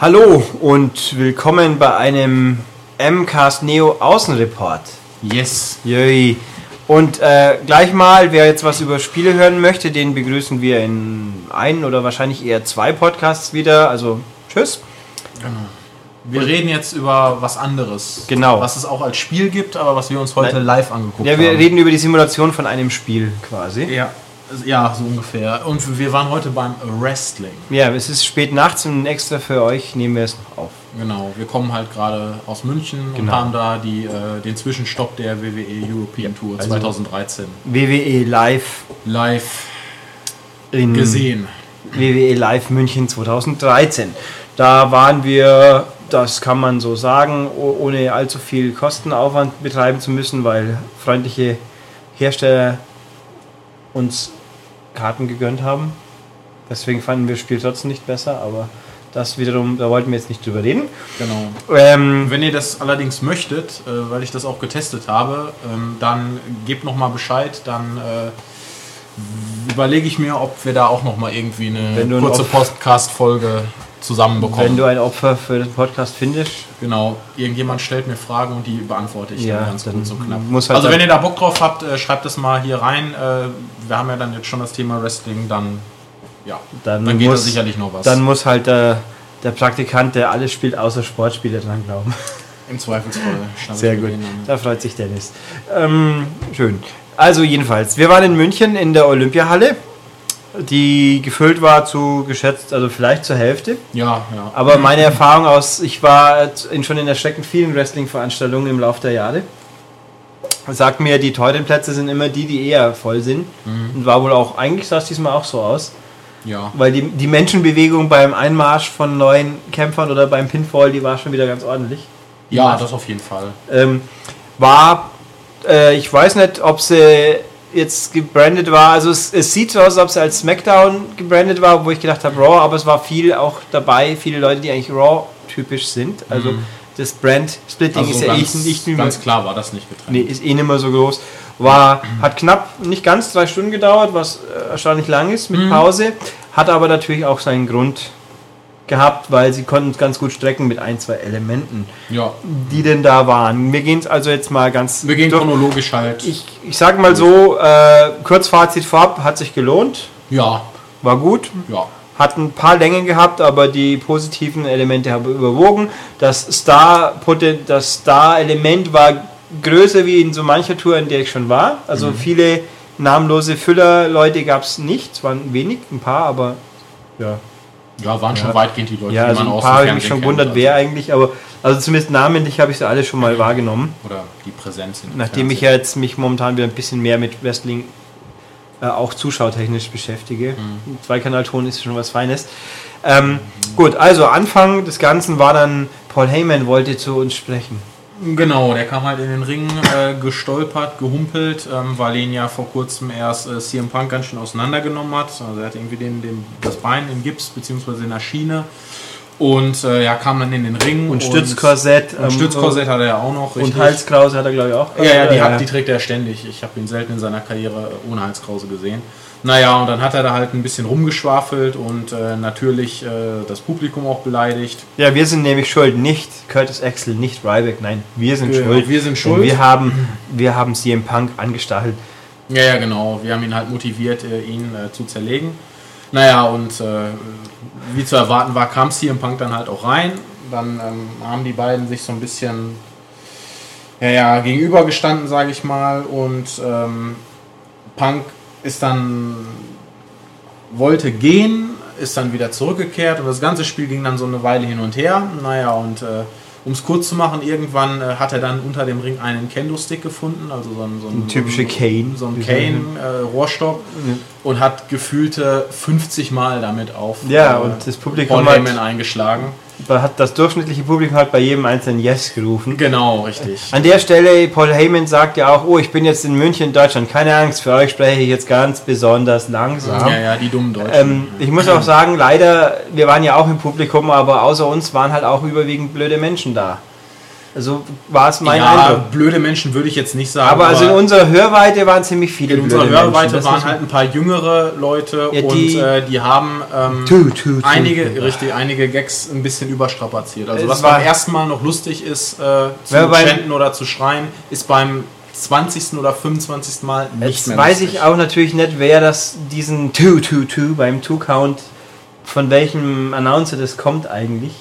Hallo und willkommen bei einem MCAST Neo Außenreport. Yes. Yay. Und äh, gleich mal, wer jetzt was über Spiele hören möchte, den begrüßen wir in einen oder wahrscheinlich eher zwei Podcasts wieder. Also tschüss. Wir reden jetzt über was anderes. Genau. Was es auch als Spiel gibt, aber was wir uns heute Nein. live angeguckt Ja, haben. wir reden über die Simulation von einem Spiel quasi. Ja, ja, so ungefähr. Und wir waren heute beim Wrestling. Ja, es ist spät nachts und extra für euch nehmen wir es noch auf. Genau. Wir kommen halt gerade aus München und Genau. haben da die, äh, den Zwischenstopp der WWE European Tour also- 2013 WWE Live live in gesehen. WWE Live München 2013. Da waren wir, das kann man so sagen, oh- ohne allzu viel Kostenaufwand betreiben zu müssen, weil freundliche Hersteller uns Karten gegönnt haben. Deswegen fanden wir das Spiel trotzdem nicht besser, aber das wiederum, da wollten wir jetzt nicht drüber reden. Genau. Ähm, Wenn ihr das allerdings möchtet, äh, weil ich das auch getestet habe, ähm, dann gebt noch mal Bescheid, dann äh, überlege ich mir, ob wir da auch noch mal irgendwie eine kurze Podcast-Folge zusammenbekommen. wenn du ein Opfer für den Podcast findest, genau, irgendjemand stellt mir Fragen und die beantworte ich Ja, dann ganz dann kurz und knapp. halt also wenn ihr da Bock drauf habt, äh, schreibt es mal hier rein. Äh, wir haben ja dann jetzt schon das Thema Wrestling, dann ja, dann, dann, geht da muss, sicherlich noch was. dann muss halt der, der Praktikant, der alles spielt, außer Sportspiele dran glauben. Im Zweifelsfall. Sehr gut, da freut sich Dennis. Ähm, schön. Also jedenfalls, wir waren in München in der Olympiahalle, die gefüllt war zu geschätzt, also vielleicht zur Hälfte. Ja, ja. Aber meine Erfahrung aus, ich war in, schon in erschreckend vielen Wrestling-Veranstaltungen im Laufe der Jahre. Sagt mir, die teuren Plätze sind immer die, die eher voll sind. Und war wohl auch, eigentlich sah es diesmal auch so aus. ja. Weil die, die Menschenbewegung beim Einmarsch von neuen Kämpfern oder beim Pinfall, die war schon wieder ganz ordentlich. Ja, das auf jeden Fall. ähm, war, äh, ich weiß nicht, ob sie jetzt gebrandet war. Also es, es sieht so aus, als ob sie als SmackDown gebrandet war, wo ich gedacht habe Raw, aber es war viel auch dabei, viele Leute, die eigentlich Raw typisch sind. Also das Brand-Splitting Also ist ja ganz, eh nicht mehr, ganz klar war das nicht getrennt. nee, ist eh nicht mehr so groß. War, hat knapp, nicht ganz drei Stunden gedauert, was äh, erstaunlich lang ist mit Pause. Hat aber natürlich auch seinen Grund gehabt, weil sie konnten es ganz gut strecken mit ein, zwei Elementen Ja, die denn da waren. Wir gehen es also jetzt mal ganz wir gehen durch. chronologisch halt. Ich, ich sag mal so, äh, Kurzfazit vorab, hat sich gelohnt, ja, war gut, ja. hat ein paar Längen gehabt, aber die positiven Elemente haben überwogen. Das Star das Star-Element war größer wie in so mancher Tour, in der ich schon war. Also viele namenlose Füller-Leute gab es nicht, es waren wenig, ein paar, aber ja. Ja, waren schon weitgehend die Leute, Ja, also die man ein paar dem habe ich mich Fernsehen schon gewundert, also. wer eigentlich, aber also zumindest namentlich habe ich sie alle schon mal wahrgenommen. Oder die Präsenz Nachdem ich ja jetzt mich momentan wieder ein bisschen mehr mit Wrestling äh, auch zuschautechnisch beschäftige. Zweikanalton ist schon was Feines. Ähm, Gut, also Anfang des Ganzen war dann, Paul Heyman wollte zu uns sprechen. Genau, der kam halt in den Ring äh, gestolpert, gehumpelt, ähm, weil ihn ja vor kurzem erst äh, CM Punk ganz schön auseinandergenommen hat. Also er hat irgendwie den, den, das Bein in Gips beziehungsweise in der Schiene und äh, ja, kam dann in den Ring. Und Stützkorsett. Und ähm, Stützkorsett hat er ja auch noch. Und richtig. Halskrause hat er, glaube ich, auch. Ja, ja, die, ja. Hat, die trägt er ständig. Ich habe ihn selten in seiner Karriere ohne Halskrause gesehen. Naja, und dann hat er da halt ein bisschen rumgeschwafelt und äh, natürlich äh, das Publikum auch beleidigt. ja, wir sind nämlich schuld. Nicht Curtis Axel, nicht Ryback. Nein, wir sind Genau, schuld. wir sind schuld. Wir haben, wir haben CM Punk angestachelt. Ja, ja, genau. Wir haben ihn halt motiviert, äh, ihn äh, zu zerlegen. Naja, und äh, wie zu erwarten war, kam CM Punk dann halt auch rein. Dann ähm, haben die beiden sich so ein bisschen ja, ja, gegenübergestanden, sage ich mal. Und ähm, Punk ist dann, wollte gehen, ist dann wieder zurückgekehrt und das ganze Spiel ging dann so eine Weile hin und her. Naja, und äh, um es kurz zu machen, irgendwann äh, hat er dann unter dem Ring einen Kendo-Stick gefunden, also so ein, so ein, Ein typischer so ein, Cane. so ein Cane-Rohrstock und hat gefühlte 50 Mal damit auf Ja, äh, und das Publikum Paul hat- eingeschlagen. Hat das durchschnittliche Publikum hat bei jedem einzelnen Yes gerufen. Genau, richtig. An der Stelle, Paul Heyman sagt ja auch, oh, ich bin jetzt in München, Deutschland. Keine Angst, für euch spreche ich jetzt ganz besonders langsam. Ja, ja, die dummen Deutschen. Ähm, ich muss auch sagen, leider, wir waren ja auch im Publikum, aber außer uns waren halt auch überwiegend blöde Menschen da. Also war es mein ja, Eindruck. blöde Menschen würde ich jetzt nicht sagen. Aber also in unserer Hörweite waren ziemlich viele in unserer Hörweite Menschen. Waren halt ein paar jüngere Leute Ja, und die- äh, die haben ähm, Tu, tu, tu. einige, richtig, einige Gags ein bisschen überstrapaziert. Also Es was war- beim ersten Mal noch lustig ist, äh, zu chanten oder zu schreien, ist beim 20. oder 25. Mal nicht Jetzt mehr weiß lustig. ich auch natürlich nicht, wer das diesen 2-2-2 beim Two-Count, von welchem Announcer das kommt eigentlich.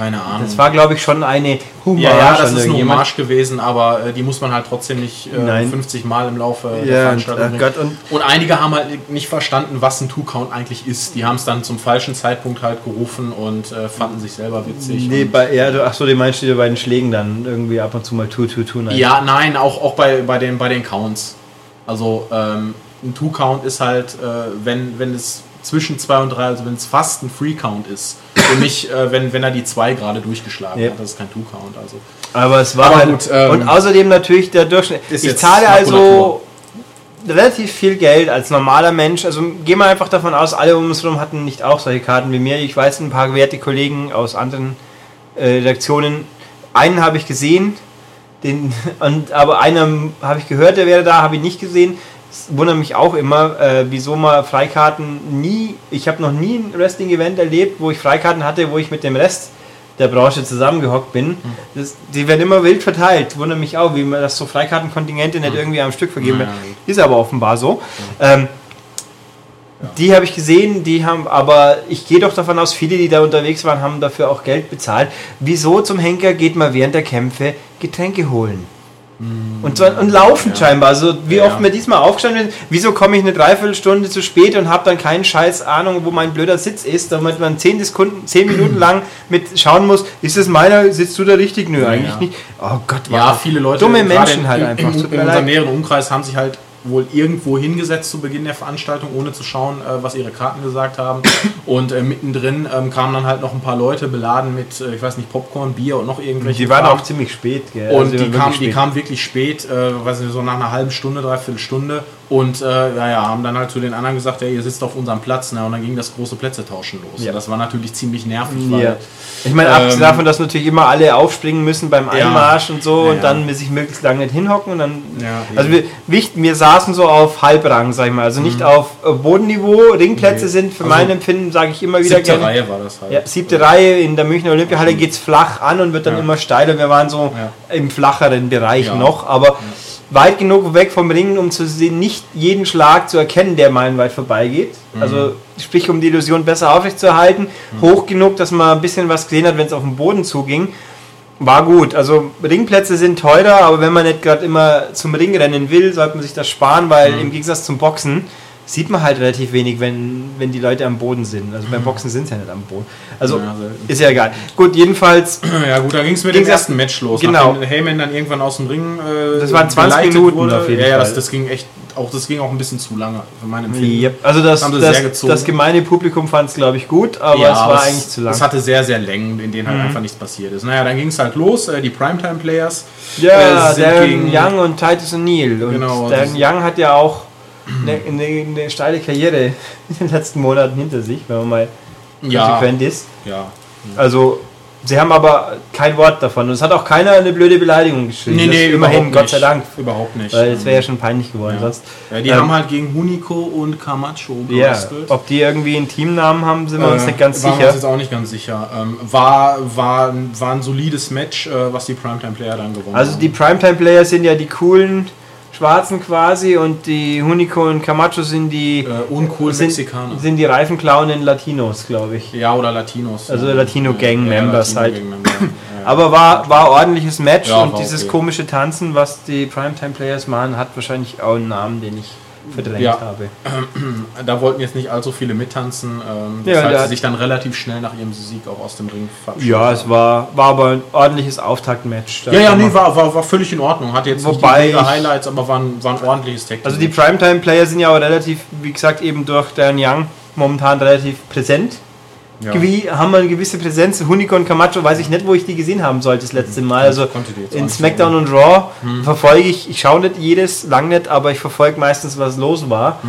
Keine Ahnung. Das war, glaube ich, schon eine Hommage ja, ja, das ist eine. Hommage gewesen, aber äh, die muss man halt trotzdem nicht äh, Nein. 50 Mal im Laufe der Ja, und, Veranstaltung. Gott, und Und einige haben halt nicht verstanden, was ein Two-Count eigentlich ist. Die haben es dann zum falschen Zeitpunkt halt gerufen und äh, fanden sich selber witzig. nee, und bei, ja, du- ach so, die meinst du bei den Schlägen dann irgendwie ab und zu mal 2-2-2. nein. ja, nein, auch, auch bei, bei, den, bei den Counts. Also ähm, ein Two-Count ist halt, äh, wenn, wenn es zwischen zwei und drei, also wenn es fast ein Free-Count ist. Und nicht, äh, wenn, wenn er die zwei gerade durchgeschlagen Ja. hat. Das ist kein Two-Count. Also. Aber es war Aber halt, gut, ähm, und außerdem natürlich der Durchschnitt. Ich zahle also relativ viel Geld als normaler Mensch. Also gehen wir einfach davon aus, alle um uns herum hatten nicht auch solche Karten wie mir. Ich weiß ein paar werte Kollegen aus anderen äh, Redaktionen. Einen habe ich gesehen, den, und, aber einen habe ich gehört, der wäre da, habe ich nicht gesehen. Wundert mich auch immer, äh, wieso man Freikarten nie, ich habe noch nie ein Wrestling-Event erlebt, wo ich Freikarten hatte, wo ich mit dem Rest der Branche zusammengehockt bin. Das, die werden immer wild verteilt. Wundert mich auch, wie man das so Freikartenkontingente nicht irgendwie am Stück vergeben wird. Ist aber offenbar so. Ähm, Die habe ich gesehen, die haben, aber ich gehe doch davon aus, viele, die da unterwegs waren, haben dafür auch Geld bezahlt. Wieso zum Henker geht man während der Kämpfe Getränke holen? Und, zwar, und laufen ja. scheinbar. Also wie Ja, oft ja. mir diesmal aufgestanden bin, wieso komme ich eine Dreiviertelstunde zu spät und habe dann keinen Scheiß Ahnung, wo mein blöder Sitz ist, damit man zehn, Sekunden, zehn Minuten lang mit schauen muss, ist es meiner, sitzt du da richtig? Nö, Ja, eigentlich ja. nicht. Oh Gott, Ja, war- viele Leute, dumme Menschen in, halt in, einfach. In, Tut in mir unserem näheren Umkreis haben sich halt wohl irgendwo hingesetzt zu Beginn der Veranstaltung, ohne zu schauen, äh, was ihre Karten gesagt haben. Und äh, mittendrin ähm, kamen dann halt noch ein paar Leute beladen mit, äh, ich weiß nicht, Popcorn, Bier und noch irgendwelche. Die waren Kram. auch ziemlich spät, gell? Und Also die, kamen, wirklich die spät. kamen wirklich spät, äh, weiß nicht, so nach einer halben Stunde, dreiviertel Stunde. Und äh, ja, ja, haben dann halt zu den anderen gesagt, hey, ihr sitzt auf unserem Platz. Ne? Und dann ging das große Plätze tauschen los. Ja. Das war natürlich ziemlich nervig, Ja. weil Ich meine, abgesehen Ähm, davon, dass natürlich immer alle aufspringen müssen beim Ja. Einmarsch und so Ja, und ja. dann sich möglichst lange nicht hinhocken und dann. Ja, also wir, wir saßen so auf Halbrang, sag ich mal, also nicht auf äh, Bodenniveau. Ringplätze Nee. sind für Also mein Empfinden, sage ich immer wieder siebte gerne. Reihe war das halt. Ja, siebte Reihe in der Münchner Olympiahalle geht es flach an und wird dann Ja. immer steiler. Wir waren so Ja. im flacheren Bereich Ja. noch, aber weit genug weg vom Ring, um zu sehen, nicht jeden Schlag zu erkennen, der meilenweit vorbeigeht. Mhm. Also sprich, um die Illusion besser aufrechtzuerhalten. Hoch genug, dass man ein bisschen was gesehen hat, wenn es auf den Boden zuging. War gut. Also Ringplätze sind teurer, aber wenn man nicht gerade immer zum Ring rennen will, sollte man sich das sparen, weil Mhm. im Gegensatz zum Boxen sieht man halt relativ wenig, wenn, wenn die Leute am Boden sind. Also beim Boxen sind sie ja nicht am Boden. Also Mhm. Ja, selten. ist ja egal. Gut, jedenfalls, Ja gut, da ging es mit dem ersten Match los. Genau. Nachdem Heyman dann irgendwann aus dem Ring äh, Das waren 20 geleitet Minuten auf jeden ja, ja. Das, das ging echt, auch das ging auch ein bisschen zu lange für mein Empfinden. Yep. also das, das, das gemeine Publikum fand es, glaube ich, gut, aber Ja, es war eigentlich zu lang. Es hatte sehr, sehr Längen, in denen halt einfach nichts passiert ist. Naja, dann ging es halt los. Äh, die Primetime-Players Ja, äh, sind Darren Young und Titus O'Neill. Und Genau, Darren Young hat ja auch eine, eine, eine steile Karriere in den letzten Monaten hinter sich, wenn man mal Ja, konsequent ist. ja. Also, sie haben aber kein Wort davon. Und es hat auch keiner eine blöde Beleidigung geschrieben. Nee, nee, immerhin, überhaupt Gott nicht. sei Dank. Überhaupt nicht. Weil es wäre ja schon peinlich geworden Ja. sonst. Ja, die Ähm, haben halt gegen Hunico und Camacho Ja, ob die irgendwie einen Teamnamen haben, sind wir uns Äh, nicht ganz waren wir sicher. uns jetzt auch nicht ganz sicher. Ähm, war, war, war ein solides Match, äh, was die Primetime-Player dann gewonnen Also haben. die Primetime-Player sind ja die coolen Schwarzen quasi und die Hunico und Camacho sind die äh, uncool sind, Mexikaner. sind die reifenklauenden Latinos, glaube ich. ja, oder Latinos. Also ja. Latino-Gang-Members halt. Latino-Gang-Member, ja, ja. Aber war, war ordentliches Match und dieses okay. komische Tanzen, was die Primetime-Players machen, hat wahrscheinlich auch einen Namen, den ich verdrängt Ja. habe. Da wollten jetzt nicht allzu viele mittanzen, ähm, Ja, weshalb der sie hat- sich dann relativ schnell nach ihrem Sieg auch aus dem Ring verabschiedet Ja, es war, war aber ein ordentliches Auftaktmatch. Ja, ja, nee, war, war, war völlig in Ordnung. Hatte jetzt Wobei nicht die Highlights, aber war ein, war ein ordentliches Tag. Also die Primetime-Player sind ja auch relativ, wie gesagt, eben durch Darren Young momentan relativ präsent. Ja. Wie haben wir eine gewisse Präsenz. Hunico und Camacho weiß ich nicht, wo ich die gesehen haben sollte das letzte Mal. Also in SmackDown und Raw verfolge ich, ich schaue nicht jedes, lang nicht, aber ich verfolge meistens, was los war.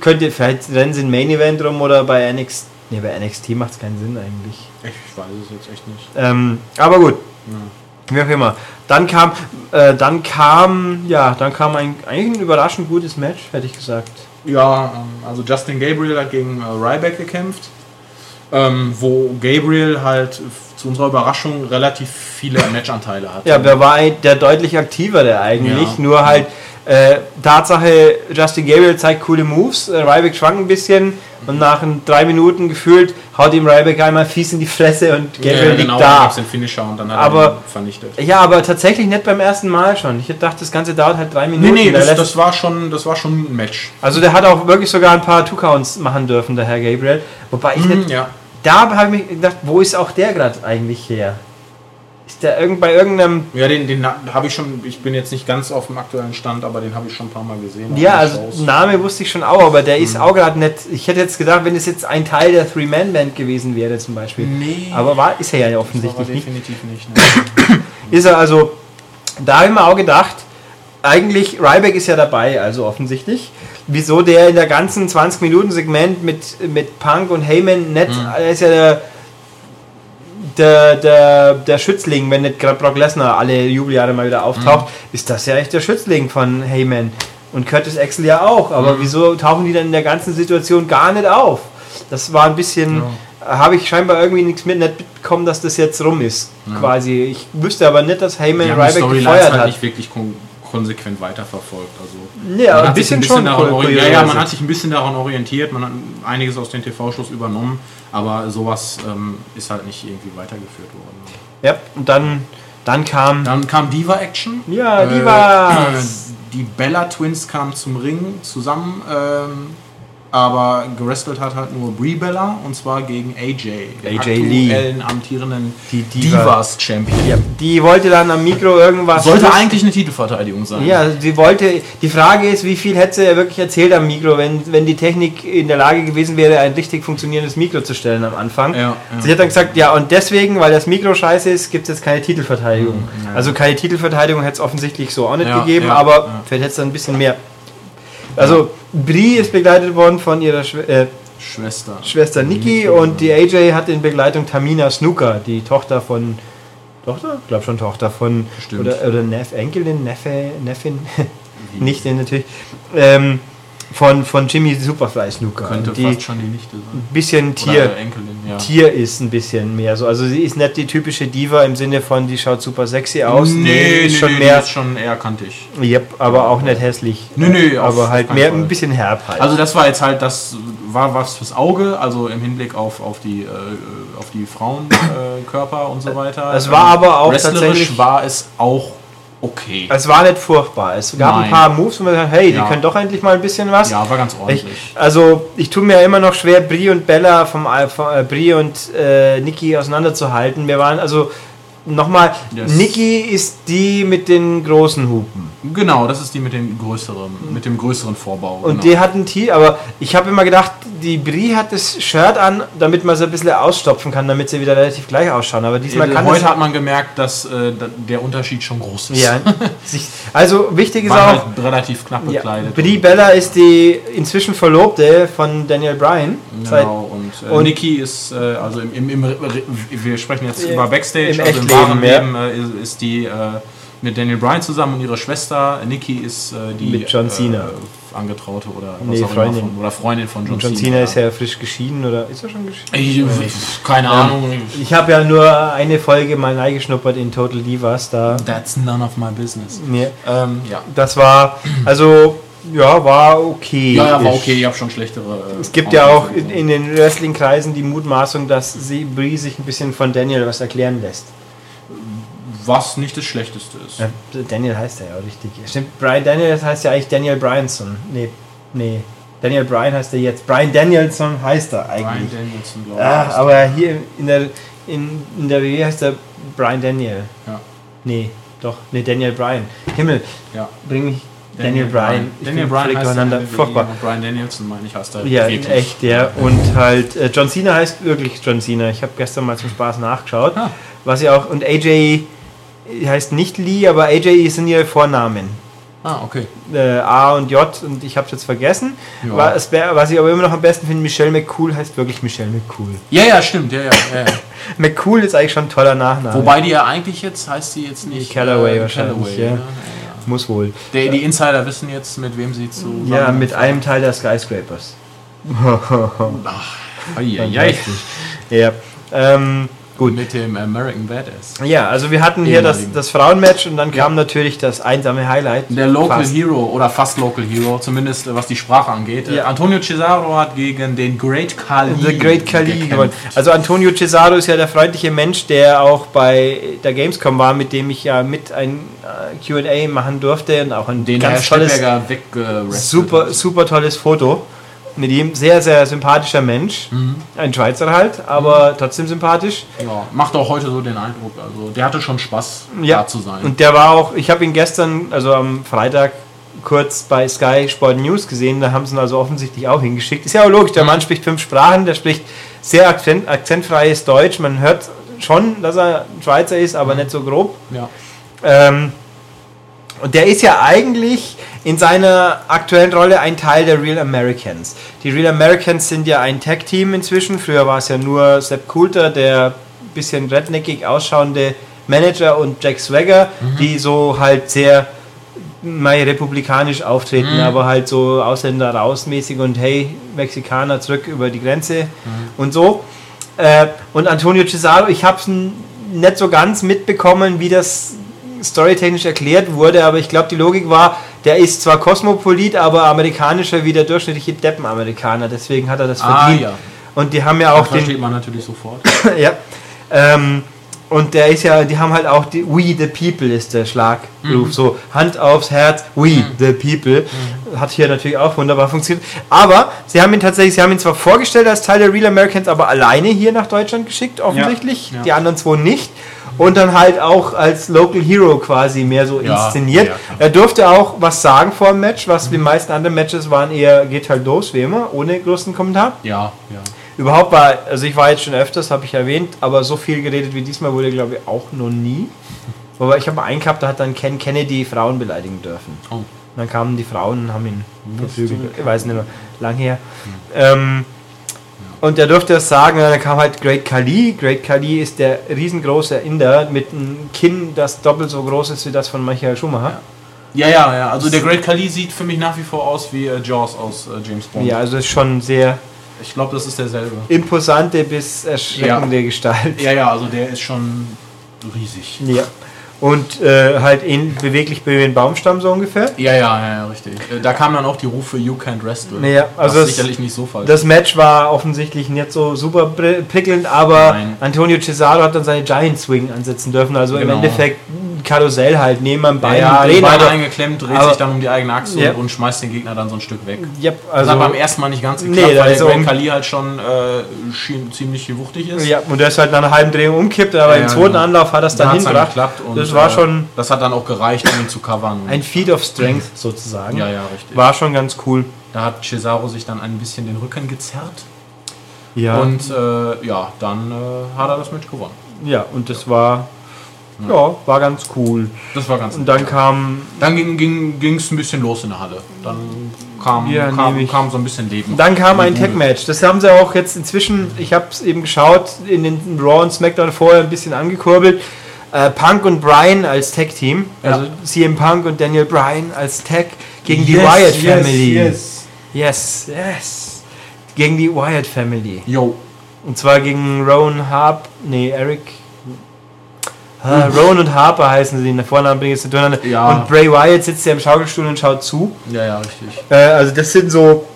Könnte, vielleicht rennen sie in Main Event rum oder bei NXT. Nee, bei NXT macht es keinen Sinn eigentlich. Ich weiß es jetzt echt nicht. Ähm, aber gut. Wie auch immer. Dann kam, äh, dann kam, ja, dann kam ein, eigentlich ein überraschend gutes Match, hätte ich gesagt. Ja, ähm, also Justin Gabriel hat gegen äh, Ryback gekämpft, ähm, wo Gabriel halt zu unserer Überraschung relativ viele Matchanteile hat. Ja, wer war der deutlich aktivere eigentlich, Ja. nur halt äh, Tatsache, Justin Gabriel zeigt coole Moves, äh, Ryback schwankt ein bisschen und nach ein- drei Minuten gefühlt haut ihm Ryback einmal fies in die Fresse und Gabriel ja, liegt genau, da. gab's den Finisher und dann hat Aber- er ihn vernichtet. Ja, aber tatsächlich nicht beim ersten Mal schon. Ich dachte, das Ganze dauert halt drei Nee, Minuten. nee, Der das, das, war schon, das war schon ein Match. also der hat auch wirklich sogar ein paar Two-Counts machen dürfen, der Herr Gabriel. Wobei ich nicht, ja. Da habe ich mir gedacht, wo ist auch der gerade eigentlich her? Ist der irgend, bei irgendeinem Ja, den, den habe ich schon, ich bin jetzt nicht ganz auf dem aktuellen Stand, aber den habe ich schon ein paar Mal gesehen. Ja, also Shows. Name wusste ich schon auch, aber der ist auch gerade nicht. Ich hätte jetzt gedacht, wenn es jetzt ein Teil der Three-Man-Band gewesen wäre, zum Beispiel. Nee. Aber war, ist er ja offensichtlich nicht. definitiv nicht. Ne? Ist er also. Da habe ich mir auch gedacht, eigentlich, Ryback ist ja dabei, also offensichtlich. Wieso der in der ganzen 20-Minuten-Segment mit, mit Punk und Heyman nicht, er ist ja der, der, der, der Schützling, wenn nicht gerade Brock Lesnar alle Jubeljahre mal wieder auftaucht, ist das ja echt der Schützling von Heyman. Und Curtis Axel ja auch, aber wieso tauchen die dann in der ganzen Situation gar nicht auf? Das war ein bisschen, habe ich scheinbar irgendwie nichts mit, nicht mitbekommen, dass das jetzt rum ist. Quasi. Ich wüsste aber nicht, dass Heyman Ryback gefeuert halt hat. nicht wirklich konsequent weiterverfolgt. Also Ja, man ein hat sich bisschen schon. daran ja, ja, man hat sich ein bisschen daran orientiert, man hat einiges aus den TV-Shows übernommen, aber sowas ähm, ist halt nicht irgendwie weitergeführt worden. Ja, und dann, dann kam. Dann kam Diva Action. Ja, Divas. die Bella Twins kamen zum Ring zusammen, ähm, aber gewrestelt hat halt nur Brie Bella und zwar gegen AJ, den AJ Lee. aktuellen amtierenden Die Diva. Divas Champion. Ja, die wollte dann am Mikro irgendwas. Sollte eigentlich eine Titelverteidigung sein. Ja, sie wollte. Die Frage ist, wie viel hätte sie ja wirklich erzählt am Mikro, wenn, wenn die Technik in der Lage gewesen wäre, ein richtig funktionierendes Mikro zu stellen am Anfang. Ja, ja. Sie hat dann gesagt, ja, und deswegen, weil das Mikro scheiße ist, gibt es jetzt keine Titelverteidigung. Also keine Titelverteidigung hätte es offensichtlich so auch nicht gegeben, aber vielleicht hätte es dann ein bisschen mehr. Also, Brie ist begleitet worden von ihrer Schw äh, Schwester. Schwester Nikki und die AJ hat in Begleitung Tamina Snooker, die Tochter von. Tochter? Ich glaube schon Tochter von. Bestimmt. Oder, oder Neff, Enkelin, Neffe, Neffin. Nicht denn natürlich. Ähm, von, von Jimmy Superfly Snooker. Könnte die fast schon die Nichte sein. ein bisschen Tier. Oder Enkelin, ja. Tier ist ein bisschen mehr so. Also sie ist nicht die typische Diva im Sinne von, die schaut super sexy aus. Nee, ist nee, schon nee, mehr. die ist schon eher kantig. Yep, aber auch nicht hässlich. Nee, nee, aber halt mehr Fall. ein bisschen herb halt. Also das war jetzt halt, das war was fürs Auge, also im Hinblick auf, auf die, äh, auf die Frauenkörper äh, und so weiter. Es war aber auch Wrestlerisch tatsächlich- war es auch okay. es war nicht furchtbar. Es gab ein Nein. paar Moves, wo man sagt, hey, die Ja. können doch endlich mal ein bisschen was. Ja, war ganz Ich, ordentlich. also ich tue mir immer noch schwer, Brie und Bella vom, Al- von, äh, Brie und äh, Nikki auseinanderzuhalten. Wir waren also nochmal, Yes. Nikki ist die mit den großen Hupen. Genau, das ist die mit dem größeren, mit dem größeren Vorbau. Und genau. die hat ein T, aber ich habe immer gedacht, die Brie hat das Shirt an, damit man sie ein bisschen ausstopfen kann, damit sie wieder relativ gleich ausschauen. Aber diesmal kann Heute hat man gemerkt, dass äh, der Unterschied schon groß ist. ja, also wichtig ist auch, halt relativ knapp ja, bekleidet. Brie Bella ist die inzwischen Verlobte von Daniel Bryan. Genau, und, äh, und- Nikki ist, äh, also im, im, im, wir sprechen jetzt über Backstage, im also im wahren ja. Leben äh, ist, ist die äh, mit Daniel Bryan zusammen und ihre Schwester Nikki ist äh, die Mit John Cena. Äh, Angetraute oder Nee, Freundin. immer von, oder Freundin von John, John Cena ist ja frisch geschieden oder ist er schon geschieden? Ich, ich, keine Ahnung. Ich habe ja nur eine Folge mal reingeschnuppert in Total Divas da. That's none of my business. Nee, Ähm, ja. das war, also, ja, war okay. Ja, ja, war okay. Ich habe schon schlechtere. Äh, Es gibt ja auch in, in den Wrestling-Kreisen die Mutmaßung, dass sie, Brie sich ein bisschen von Daniel was erklären lässt. Was nicht das Schlechteste ist. Ja, Daniel heißt er ja auch richtig. Stimmt, Brian Daniel das heißt ja eigentlich Daniel Bryanson. Nee, nee. Daniel Bryan heißt er jetzt. Brian Danielson heißt er Brian eigentlich. Danielson, glaube ich. Ah, aber hier in der, in, in der WWE heißt er Brian Daniel. Ja. Nee, doch. Nee, Daniel Bryan. Himmel, Ja. bring mich. Daniel, Bryan. Ich Daniel Bryan heißt durcheinander. er in der Furchtbar. Brian Danielson, meine ich, heißt er. Ja, in wirklich. echt, ja. Und halt, äh, John Cena heißt wirklich John Cena. Ich habe gestern mal zum Spaß nachgeschaut. Ah. Was ja auch, und AJ heißt nicht Lee, aber AJ sind ihre Vornamen. Ah, okay. Äh, A und J und ich habe es jetzt vergessen. Ja. Was, was ich aber immer noch am besten finde, Michelle McCool heißt wirklich Michelle McCool. Ja, ja, stimmt. Ja, ja, ja. McCool ist eigentlich schon ein toller Nachname. Wobei die ja eigentlich jetzt heißt sie jetzt nicht Callaway äh, wahrscheinlich, Callaway, ja. ja. Muss wohl. Der, die Insider wissen jetzt, mit wem sie zu. Ja, mit einem Teil der Skyscrapers. Eieiei. Ja. Ähm, gut. Mit dem American Badass. Ja, also wir hatten hier das, das Frauenmatch und dann kam natürlich das einsame Highlight. Der Local Fast. Hero oder fast Local Hero, zumindest was die Sprache angeht. Ja. Antonio Cesaro hat gegen den Great Khali. The Great gekämpft. gewonnen. Also Antonio Cesaro ist ja der freundliche Mensch, der auch bei der Gamescom war, mit dem ich ja mit ein äh, Q&A machen durfte und auch ein Den Herr ganz tolles, Stadtberger weggerastet super, super tolles Foto. Mit ihm sehr, sehr sympathischer Mensch. Mhm. Ein Schweizer halt, aber trotzdem sympathisch. Ja, macht auch heute so den Eindruck. Also der hatte schon Spaß, Ja, da zu sein. und der war auch, ich habe ihn gestern, also am Freitag, kurz bei Sky Sport News gesehen, da haben sie ihn also offensichtlich auch hingeschickt. Ist ja auch logisch, der Mhm. Mann spricht fünf Sprachen, der spricht sehr akzent, akzentfreies Deutsch, man hört schon, dass er ein Schweizer ist, aber nicht so grob. ja. Ähm, und der ist ja eigentlich in seiner aktuellen Rolle ein Teil der Real Americans. Die Real Americans sind ja ein Tag-Team inzwischen. Früher war es ja nur Sepp Coulter, der bisschen redneckig ausschauende Manager und Jack Swagger, die so halt sehr mal republikanisch auftreten, aber halt so Ausländer rausmäßig und hey, Mexikaner zurück über die Grenze und so. Äh, und Antonio Cesaro, ich habe es nicht so ganz mitbekommen, wie das storytechnisch erklärt wurde, aber ich glaube, die Logik war, der ist zwar kosmopolit, aber amerikanischer wie der durchschnittliche Deppenamerikaner, deswegen hat er das Ah, verdient. ja. Und die haben ja Das auch den, versteht man natürlich sofort. ja. Ähm, und der ist ja, die haben halt auch die We the People ist der Schlagruf. So Hand aufs Herz, We the People. Hat hier natürlich auch wunderbar funktioniert. Aber sie haben ihn tatsächlich, sie haben ihn zwar vorgestellt als Teil der Real Americans, aber alleine hier nach Deutschland geschickt, offensichtlich. Ja. Die anderen zwei nicht. Und dann halt auch als Local Hero quasi mehr so Ja, inszeniert. ja, klar. er durfte auch was sagen vor dem Match, was die meisten anderen Matches waren eher geht halt los, wie immer, ohne großen Kommentar. Ja, ja. Überhaupt war, also ich war jetzt schon öfters, habe ich erwähnt, aber so viel geredet wie diesmal wurde, glaube ich, auch noch nie. Aber ich habe mal einen gehabt, da hat dann Ken Kennedy Frauen beleidigen dürfen. Oh. Und dann kamen die Frauen und haben ihn verprügelt. Ich weiß nicht mehr, lang her. Ähm, und er durfte das sagen, dann kam halt Great Khali. Great Khali ist der riesengroße Inder mit einem Kinn, das doppelt so groß ist wie das von Michael Schumacher. Ja, ja, ja. Also der Great Khali sieht für mich nach wie vor aus wie äh, Jaws aus äh, James Bond. Ja, also ist schon sehr Ich glaube, das ist derselbe. imposante bis erschreckende Gestalt. Ja, ja, also der ist schon riesig. Ja. Und äh, halt in, beweglich wie ein Baumstamm so ungefähr. Ja, ja, ja, ja, richtig. Äh, Da kamen dann auch die Rufe You Can't Wrestle. Ja, also es- sicherlich nicht so falsch. Das Match war offensichtlich nicht so super pri- prickelnd, aber Nein. Antonio Cesaro hat dann seine Giant Swing ansetzen dürfen. Also im Genau. Endeffekt ein Karussell halt neben am Bein. ja, ja, Beine aber- eingeklemmt, dreht sich dann um die eigene Achse Ja. und schmeißt den Gegner dann so ein Stück weg. Das also, hat beim ersten Mal nicht ganz Nee, geklappt, da weil der er Great um- Khali halt schon äh, ziemlich wuchtig ist. ja, und der ist halt nach einer halben Drehung umkippt, aber Ja, im zweiten genau. Anlauf hat er es Da dann hingebracht. Das war äh, schon Das hat dann auch gereicht, um ihn zu covern. ein Feed of Strength sozusagen. ja, ja, richtig. War schon ganz cool. Da hat Cesaro sich dann ein bisschen den Rücken gezerrt. Ja, Und äh, ja, dann äh, hat er das Match gewonnen. ja und das war, ja, war ganz cool. Das war ganz Und dann kam Dann ging es ging, ein bisschen los in der Halle. Dann kam, Ja, kam, kam so ein bisschen Leben. Dann kam ein Die. Tech-Match. Das haben sie auch jetzt inzwischen, ich habe es eben geschaut, in den Raw und SmackDown vorher ein bisschen angekurbelt. Äh, Punk und Bryan als Tag-Team. Ja. Also CM Punk und Daniel Bryan als Tag gegen die Yes, Wyatt yes, Family. yes. yes, yes. Gegen die Wyatt Family. Jo. Und zwar gegen Rowan Harp, nee, Eric. Ah, Rowan und Harper heißen sie, in der Vornamen bringen jetzt durcheinander. Ja. Und Bray Wyatt sitzt ja im Schaukelstuhl und schaut zu. Ja, ja, richtig. Äh, also das sind so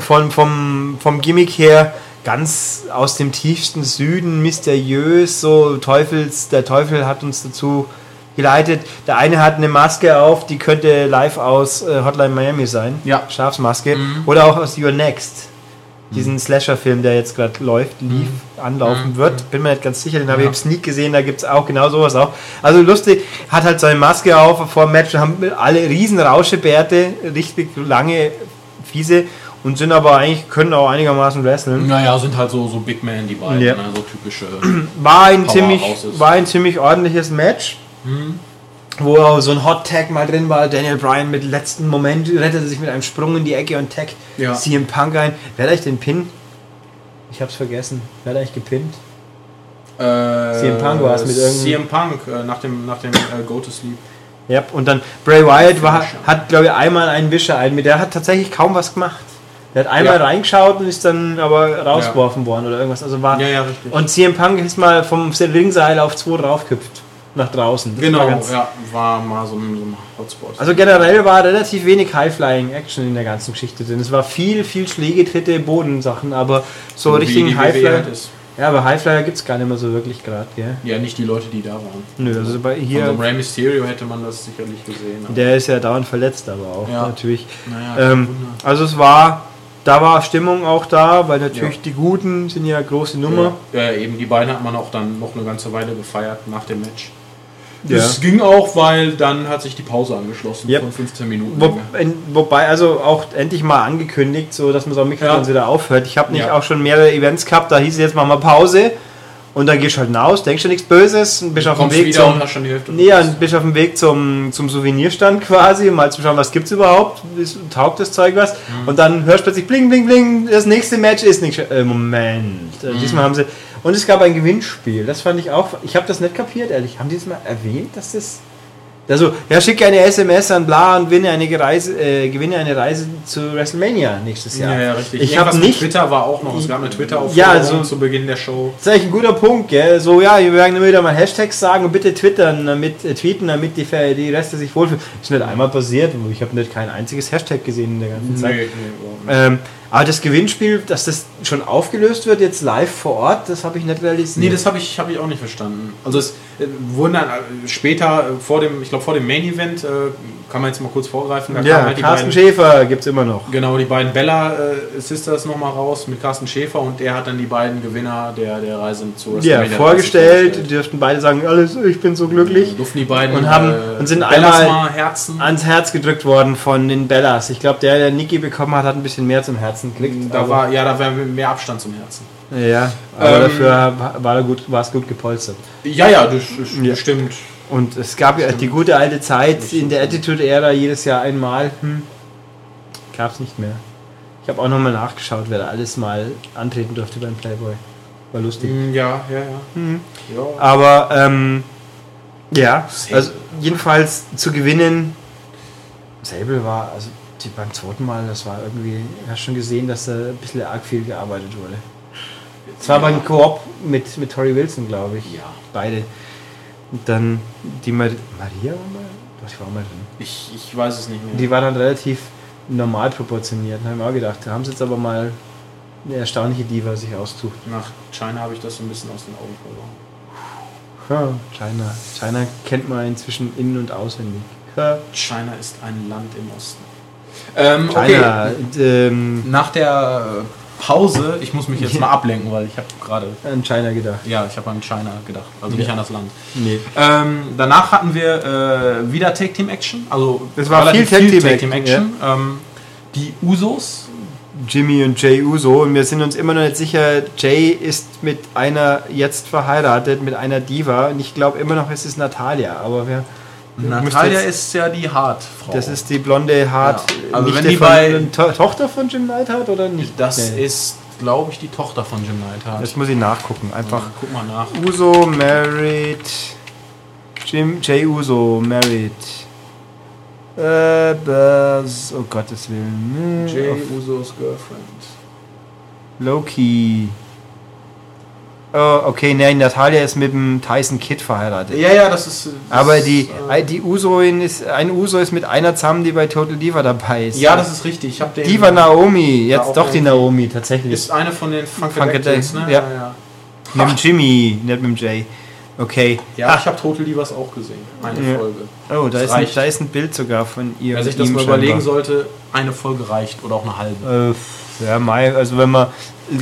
von, vom, vom Gimmick her ganz aus dem tiefsten Süden, mysteriös, so Teufels, der Teufel hat uns dazu geleitet. Der eine hat eine Maske auf, die könnte live aus äh, Hotline Miami sein. Ja. Schafsmaske. Mhm. Oder auch aus Your Next. Diesen Slasher-Film, der jetzt gerade läuft, lief, anlaufen wird. Bin mir nicht ganz sicher, den habe ich Mhm. Ja. im Sneak gesehen, da gibt es auch genau sowas auch. Also lustig, hat halt seine Maske auf vor dem Match, haben alle riesen Rauschebärte, richtig lange, fiese und sind aber eigentlich, können auch einigermaßen wresteln. Naja, sind halt so, so Big Man, die beiden. Ja. Ne? So typische. War ein, ziemlich, war ein ziemlich ordentliches Match. Mhm. Wo so ein Hot Tag mal drin war. Daniel Bryan mit letzten Moment rettete sich mit einem Sprung in die Ecke und Tag Ja. CM Punk ein. Wer hat eigentlich den Pin? Ich hab's vergessen. Wer hat eigentlich gepinnt? Äh, CM Punk war es mit irgendeinem- CM Punk äh, nach dem, nach dem äh, Go to Sleep. Ja, und dann Bray Wyatt war, hat, glaube ich, einmal einen Wischer ein. Mit der hat tatsächlich kaum was gemacht. Der hat einmal Ja. reingeschaut und ist dann aber rausgeworfen worden oder irgendwas. Also war Ja, ja, richtig. Und CM Punk ist mal vom Ringseil auf 2 draufgekippt. Nach draußen. Das genau, war ja, war mal so ein, so ein Hotspot. Also generell war relativ wenig High-Flying-Action in der ganzen Geschichte drin. Es war viel, viel Schläge, Tritte, Bodensachen, aber so Wie richtigen Highflyer. Ja, aber Highflyer gibt es gar nicht mehr so wirklich gerade, gell? Ja, nicht die Leute, die da waren. Nö, also bei Von so hier, Rey Mysterio hätte man das sicherlich gesehen. der ist ja dauernd verletzt, aber auch Ja. natürlich. Naja, Ähm, also es war, da war Stimmung auch da, weil natürlich Ja. die Guten sind ja große Nummer. Ja, ja, eben die beiden hat man auch dann noch eine ganze Weile gefeiert nach dem Match. Ja. Das ging auch, weil dann hat sich die Pause angeschlossen Yep. von 15 Minuten. Wo, in, wobei, also auch endlich mal angekündigt, so dass man so am Mikrofon Ja. wieder aufhört. Ich habe nicht Ja. auch schon mehrere Events gehabt, da hieß es jetzt mal mal Pause und dann gehst du halt hinaus, denkst du nichts Böses und bist auf dem Weg zum, nee, und bist auf dem Weg zum, zum Souvenirstand quasi, mal zu schauen, was gibt's überhaupt, taugt das Zeug was Mhm. und dann hörst du plötzlich bling, bling, bling, das nächste Match ist nicht, äh, Moment, Mhm. Diesmal haben sie, und es gab ein Gewinnspiel, das fand ich auch, ich habe das nicht kapiert, ehrlich, haben die das mal erwähnt, dass das... Also, ja, schicke eine SMS an bla und gewinne eine Reise, äh, gewinne eine Reise zu WrestleMania nächstes Jahr. Ja, ja, richtig. Ich habe nicht. Twitter war auch noch. Es gab eine twitter Ja, aufforderung also- zu Beginn der Show. Das ist eigentlich ein guter Punkt, gell? So, ja, wir werden immer wieder mal Hashtags sagen und bitte twittern, damit, äh, tweeten, damit die, die Reste sich wohlfühlen. Ist nicht einmal passiert, ich habe nicht kein einziges Hashtag gesehen in der ganzen Zeit. Nee, nee. Ähm, aber das Gewinnspiel, dass das schon aufgelöst wird, jetzt live vor Ort, das habe ich nicht realisiert. Nee, das habe ich, hab ich auch nicht verstanden. Also es äh, wurden dann äh, später äh, vor dem, ich glaube vor dem Main Event, äh, kann man jetzt mal kurz vorgreifen, da ja, halt die Carsten beiden, Schäfer gibt es immer noch. genau, die beiden Bella äh, Sisters nochmal raus mit Carsten Schäfer und der hat dann die beiden Gewinner der, der Reise zu Ja, WrestleMania vorgestellt, 30 dürften beide sagen, alles, ich bin so glücklich. Durften die beiden Und haben- äh, und sind Bellas einmal-. Ans Herz gedrückt worden von den Bellas. Ich glaube, der, der Niki bekommen hat, hat ein bisschen mehr zum Herzen geklickt. Da aber- war, ja, da war mehr Abstand zum Herzen. Ja, aber Ähm, dafür war, er gut, war es gut gepolstert. Ja, ja, das, das Ja. stimmt. Und es gab ja die gute alte Zeit in der Attitude-Ära jedes Jahr einmal. Hm, gab es nicht mehr. Ich habe auch nochmal nachgeschaut, wer da alles mal antreten durfte beim Playboy. War lustig. Mm, Ja, ja, ja. Mhm. ja. Aber ähm, ja, also jedenfalls zu gewinnen. Sable war, also die beim zweiten Mal, das war irgendwie, hast schon gesehen, dass da ein bisschen arg viel gearbeitet wurde. Es war aber ein Koop mit, mit Tori Wilson, glaube ich. Ja. Beide. Und dann die Mar Maria war mal? Die war mal drin. Ich, ich weiß es nicht mehr. Die war dann relativ normal proportioniert. Da haben wir auch gedacht, da haben sie jetzt aber mal eine erstaunliche Diva sich ausgesucht. Nach China habe ich das so ein bisschen aus den Augen verloren. Ja, China. China kennt man inzwischen in- und auswendig. Ja. China ist ein Land im Osten. Ähm, China. okay. Ähm, Nach der äh, Pause, ich muss mich jetzt mal ablenken, weil ich habe gerade, an China gedacht. ja, ich habe an China gedacht, also nicht Ja. an das Land. Nee. Ähm, danach hatten wir äh, wieder Take Team Action, also Das war viel Tag-Team Tag Team Action, Action. Ähm, die Usos, Jimmy und Jay Uso und wir sind uns immer noch nicht sicher, Jay ist mit einer jetzt verheiratet, mit einer Diva und ich glaube immer noch, es ist Natalia, aber wir Natalia ist ja die Hartfrau. das ist die blonde Hart, Ja. Also wenn die bei- to Tochter von Jim Neidhart oder nicht? das Nee. ist, glaube ich, die Tochter von Jim Neidhart. Das muss ich nachgucken, einfach Ja, guck mal nach. Uso married Jim Jay Uso married äh, Buzz, oh Gottes Willen. Jay Auf Usos Girlfriend. Loki. Oh, okay, nein, Natalia ist mit dem Tyson Kidd verheiratet. Ja, ja, das ist. Das Aber die, äh, die Usoin ist, ein Uso ist mit einer zusammen, die bei Total Diva dabei ist. ja, das ist richtig. Ich den. Diva Naomi, Ja, jetzt doch die Naomi, tatsächlich. ist eine von den Funkadelics, ne? ja. ja. mit dem Jimmy, nicht mit dem Jay. Okay. Ja, ich habe Total Divas auch gesehen. Eine Ja. Folge. Oh, da ist, ein, da ist ein Bild sogar von ihr. Wer sich das mal überlegen sollte, eine Folge reicht oder auch eine halbe. Äh, ja, Mai, also wenn man.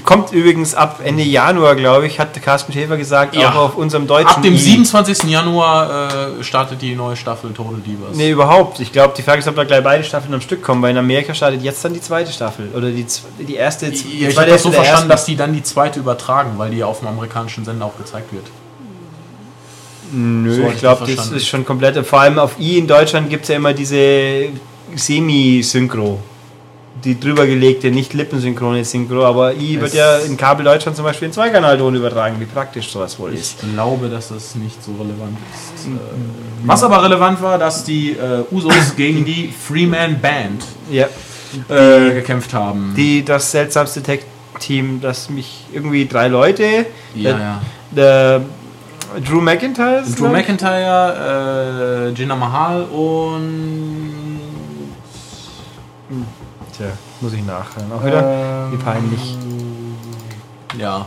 Kommt übrigens ab Ende Januar, glaube ich, hat Carsten Schäfer gesagt, Ja. auch auf unserem deutschen. Ab dem I. 27. Januar äh, startet die neue Staffel Total Divas. Nee, überhaupt. Ich glaube, die Frage ist, ob da gleich beide Staffeln am Stück kommen, weil in Amerika startet jetzt dann die zweite Staffel. Oder die, die erste. die Ja, ich habe das so verstanden, ersten. dass die dann die zweite übertragen, weil die ja auf dem amerikanischen Sender auch gezeigt wird. Nö, So ich glaube, das ist schon komplett. Vor allem auf i in Deutschland gibt es ja immer diese Semi-Synchro. Die drüber gelegte, nicht lippensynchrone Synchro, aber i wird ja in Kabel Deutschland zum Beispiel in Zweikanalton übertragen, wie praktisch sowas wohl Ich ist. glaube, dass das nicht so relevant ist. Äh, Was aber relevant war, dass die äh, Usos gegen die Freeman Band Ja, äh, gekämpft haben. die das seltsamste Tech-Team, das mich irgendwie drei Leute, ja, der, ja. der Drew McIntyre, Drew ich. McIntyre, äh, Jinder Mahal und. Tja, muss ich nachhören. Auch wieder Ähm, wie peinlich. Ja.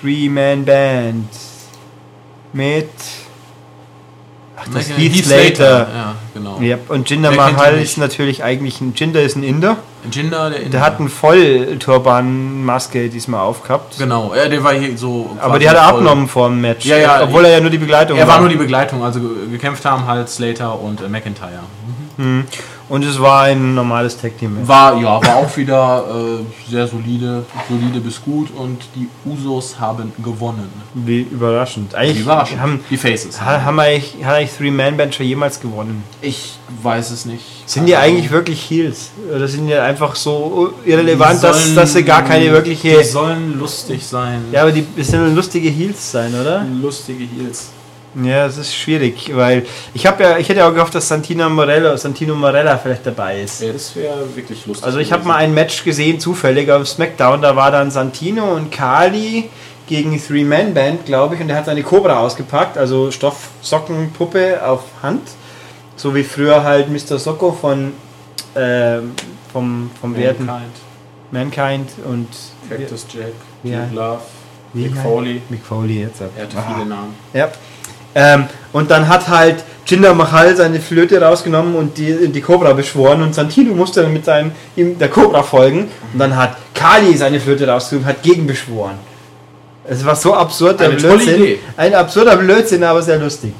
Three-Man-Band mit Ach, das Heath Heath Slater. Ja, genau. Ja, und Jinder Wer Mahal ist natürlich eigentlich ein Jinder ist ein Inder. Jinder, der, Der hat eine Vollturban-Maske diesmal aufgehabt. Genau, ja, der war hier so. Aber die hat er abgenommen vor dem Match. Ja, ja, obwohl er ja nur die Begleitung Er war nur die Begleitung, also ge- gekämpft haben halt Slater und äh, McIntyre. Und es war ein normales Tag-Team. War, ja, war auch wieder äh, sehr solide, solide bis gut und die Usos haben gewonnen. Wie überraschend. Eigentlich Wie überraschend. haben, die Faces. ha- haben eigentlich, hat eigentlich Three-Man-Band schon jemals gewonnen. Ich weiß es nicht. Sind die Also, eigentlich wirklich Heels? Oder sind die einfach so irrelevant, die dass, sollen- dass sie gar keine Die wirkliche. sollen lustig sein. Ja, aber die es sind lustige Heels sein, oder? Lustige Heels. Ja, es ist schwierig, weil ich habe ja, ich hätte auch gehofft, dass Santino Morello, Santino Morella vielleicht dabei ist. Ja, das wäre wirklich lustig. Also ich habe mal ein Match gesehen, zufällig auf SmackDown, da war dann Santino und Kali gegen Three-Man-Band, glaube ich, und der hat seine Cobra ausgepackt, also Stoffsockenpuppe auf Hand, so wie früher halt Mr. Socko von ähm, vom, vom Werten Mankind, Mankind und Cactus Jack, Ja. Duke Love, Mick Foley. Mick Foley jetzt. Er hatte viele Namen. Ja. Ähm, und dann hat halt Jinder Mahal seine Flöte rausgenommen und die, die Cobra beschworen und Santino musste dann mit seinem, ihm der Cobra folgen und dann hat Kali seine Flöte rausgenommen und hat gegen beschworen. Es war so absurd, der Blödsinn. Ein absurder Blödsinn, aber sehr lustig.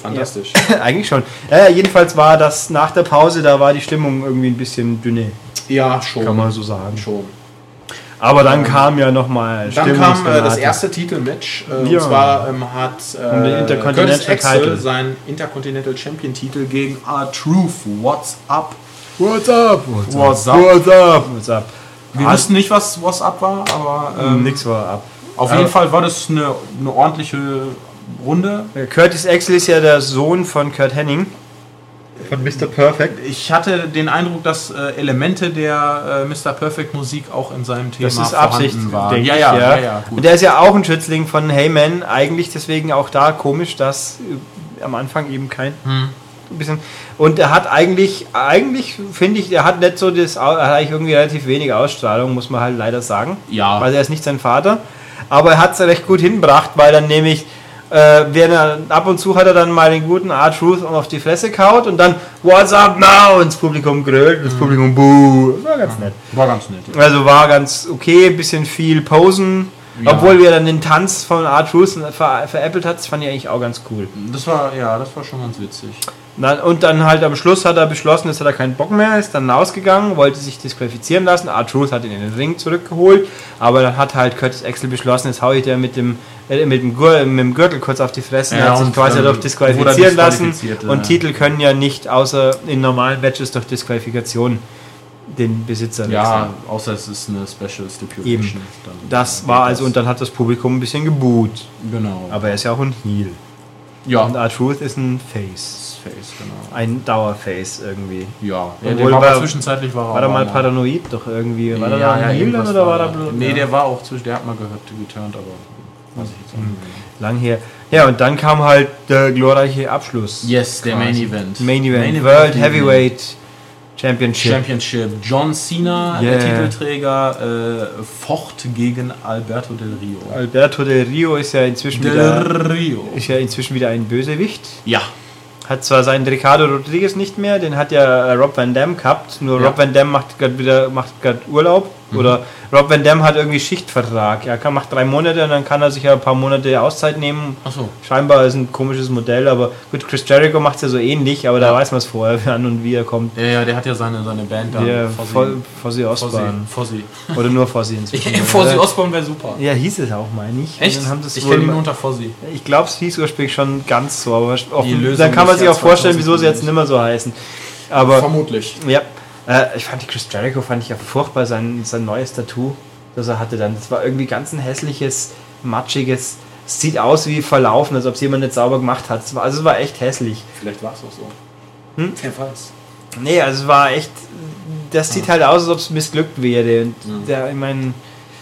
Fantastisch. Eigentlich schon. Ja, jedenfalls war das nach der Pause, da war die Stimmung irgendwie ein bisschen dünne, Ja, schon. kann man so sagen. Schon. Aber dann kam ja nochmal Dann kam äh, das erste Titelmatch. Äh, Ja. Und zwar ähm, hat Um äh, Intercontinental Curtis Axel seinen Intercontinental Champion Titel gegen R-Truth. What's up? What's up? What's up? What's up? What's up? Wir Ah, wussten nicht, was What's up war, aber ähm, Nix war ab. auf Aber- jeden Fall war das eine, eine ordentliche Runde. Curtis Axel ist ja der Sohn von Kurt Henning. Von Mr. Perfect. Ich hatte den Eindruck, dass äh, Elemente der äh, Mr. Perfect Musik auch in seinem Thema Das ist Absicht, vorhanden waren. denke Ja, ich, ja, ja. ja, ja, gut. Und der ist ja auch ein Schützling von Heyman. Eigentlich deswegen auch da komisch, dass äh, am Anfang eben kein Hm. bisschen. Und er hat eigentlich, eigentlich finde ich, er hat nicht so das, er hat eigentlich irgendwie relativ wenig Ausstrahlung, muss man halt leider sagen. Ja. Weil er ist nicht sein Vater. Aber er hat es recht gut hinbracht, weil dann nämlich, äh, er, ab und zu hat er dann mal den guten R-Truth auf die Fresse kaut und dann What's up now? ins Publikum grölt, das Publikum buh. War ganz nett. War ganz nett. Ja. Also war ganz okay, bisschen viel Posen. Ja. Obwohl wir dann den Tanz von R-Truth ver veräppelt hat, das fand ich eigentlich auch ganz cool. Das war, ja, das war schon ganz witzig. Und dann halt am Schluss hat er beschlossen, hat er keinen Bock mehr, ist dann rausgegangen, wollte sich disqualifizieren lassen. R-Truth hat ihn in den Ring zurückgeholt, aber dann hat halt Curtis Axel beschlossen, jetzt hau ich dir mit dem, äh, mit dem, Gür mit dem Gürtel kurz auf die Fresse. Ja, hat sich und quasi dadurch wurde disqualifizieren er lassen. Und ja. Titel können ja nicht außer in normalen Matches durch Disqualifikation den Besitzer wechseln. Ja, außer es ist eine Special Stipulation. Das war also, und dann hat das Publikum ein bisschen geboot. Genau. Aber er ist ja auch ein Heel. ja, Und R-Truth ist ein Face. Face, genau. Ein Dauerface irgendwie. Ja, ja der war, war- zwischenzeitlich war, er War er mal paranoid doch irgendwie? War er da dann irgendwas oder war er bloß? Nee, ja. der war auch zwischen, der hat mal gehört, geturnt, aber weiß ich jetzt nicht. lang her. Ja, und dann kam halt der glorreiche Abschluss. Yes, der Main. Event. Main Event. Main World Event. Heavyweight Championship. Championship. John Cena, Yeah. der Titelträger, äh, focht gegen Alberto Del Rio. Alberto Del Rio ist ja inzwischen wieder, Del Rio. ist ja inzwischen wieder ein Bösewicht. Ja, Hat zwar seinen Ricardo Rodriguez nicht mehr, den hat ja äh, Rob Van Dam gehabt, nur Ja. Rob Van Dam macht gerade wieder macht grad Urlaub. Oder Rob Van Dam hat irgendwie Schichtvertrag. Er kann, macht drei Monate und dann kann er sich ja ein paar Monate Auszeit nehmen. Achso. Scheinbar ist ein komisches Modell, aber gut, Chris Jericho macht es ja so ähnlich, aber da weiß man es vorher, wann und wie er kommt. Ja, ja, der hat ja seine, seine Band da. Ja, Fo- Fozzy Osbourne. Fossi. Oder nur Fozzy inzwischen. Fossi? Osborne wäre super. Ja, hieß es auch, meine ich. Echt? Ich kenne ihn unter Fossi. Ich glaube, es hieß ursprünglich schon ganz so, aber offen, dann kann man sich auch vorstellen, wieso sie jetzt 2020. nicht mehr so heißen. Aber Vermutlich. ja, äh, ich fand die Chris Jericho fand ich ja furchtbar sein, sein neues Tattoo, das er hatte dann. Das war irgendwie ganz ein hässliches, matschiges. Es sieht aus wie verlaufen, als ob es jemand nicht sauber gemacht hat. Es war, also es war echt hässlich. Vielleicht war es auch so. Hm? Wer weiß. Nee, also es war echt. Das sieht halt aus, als ob es missglückt wäre. Und Ja. der, ich meine,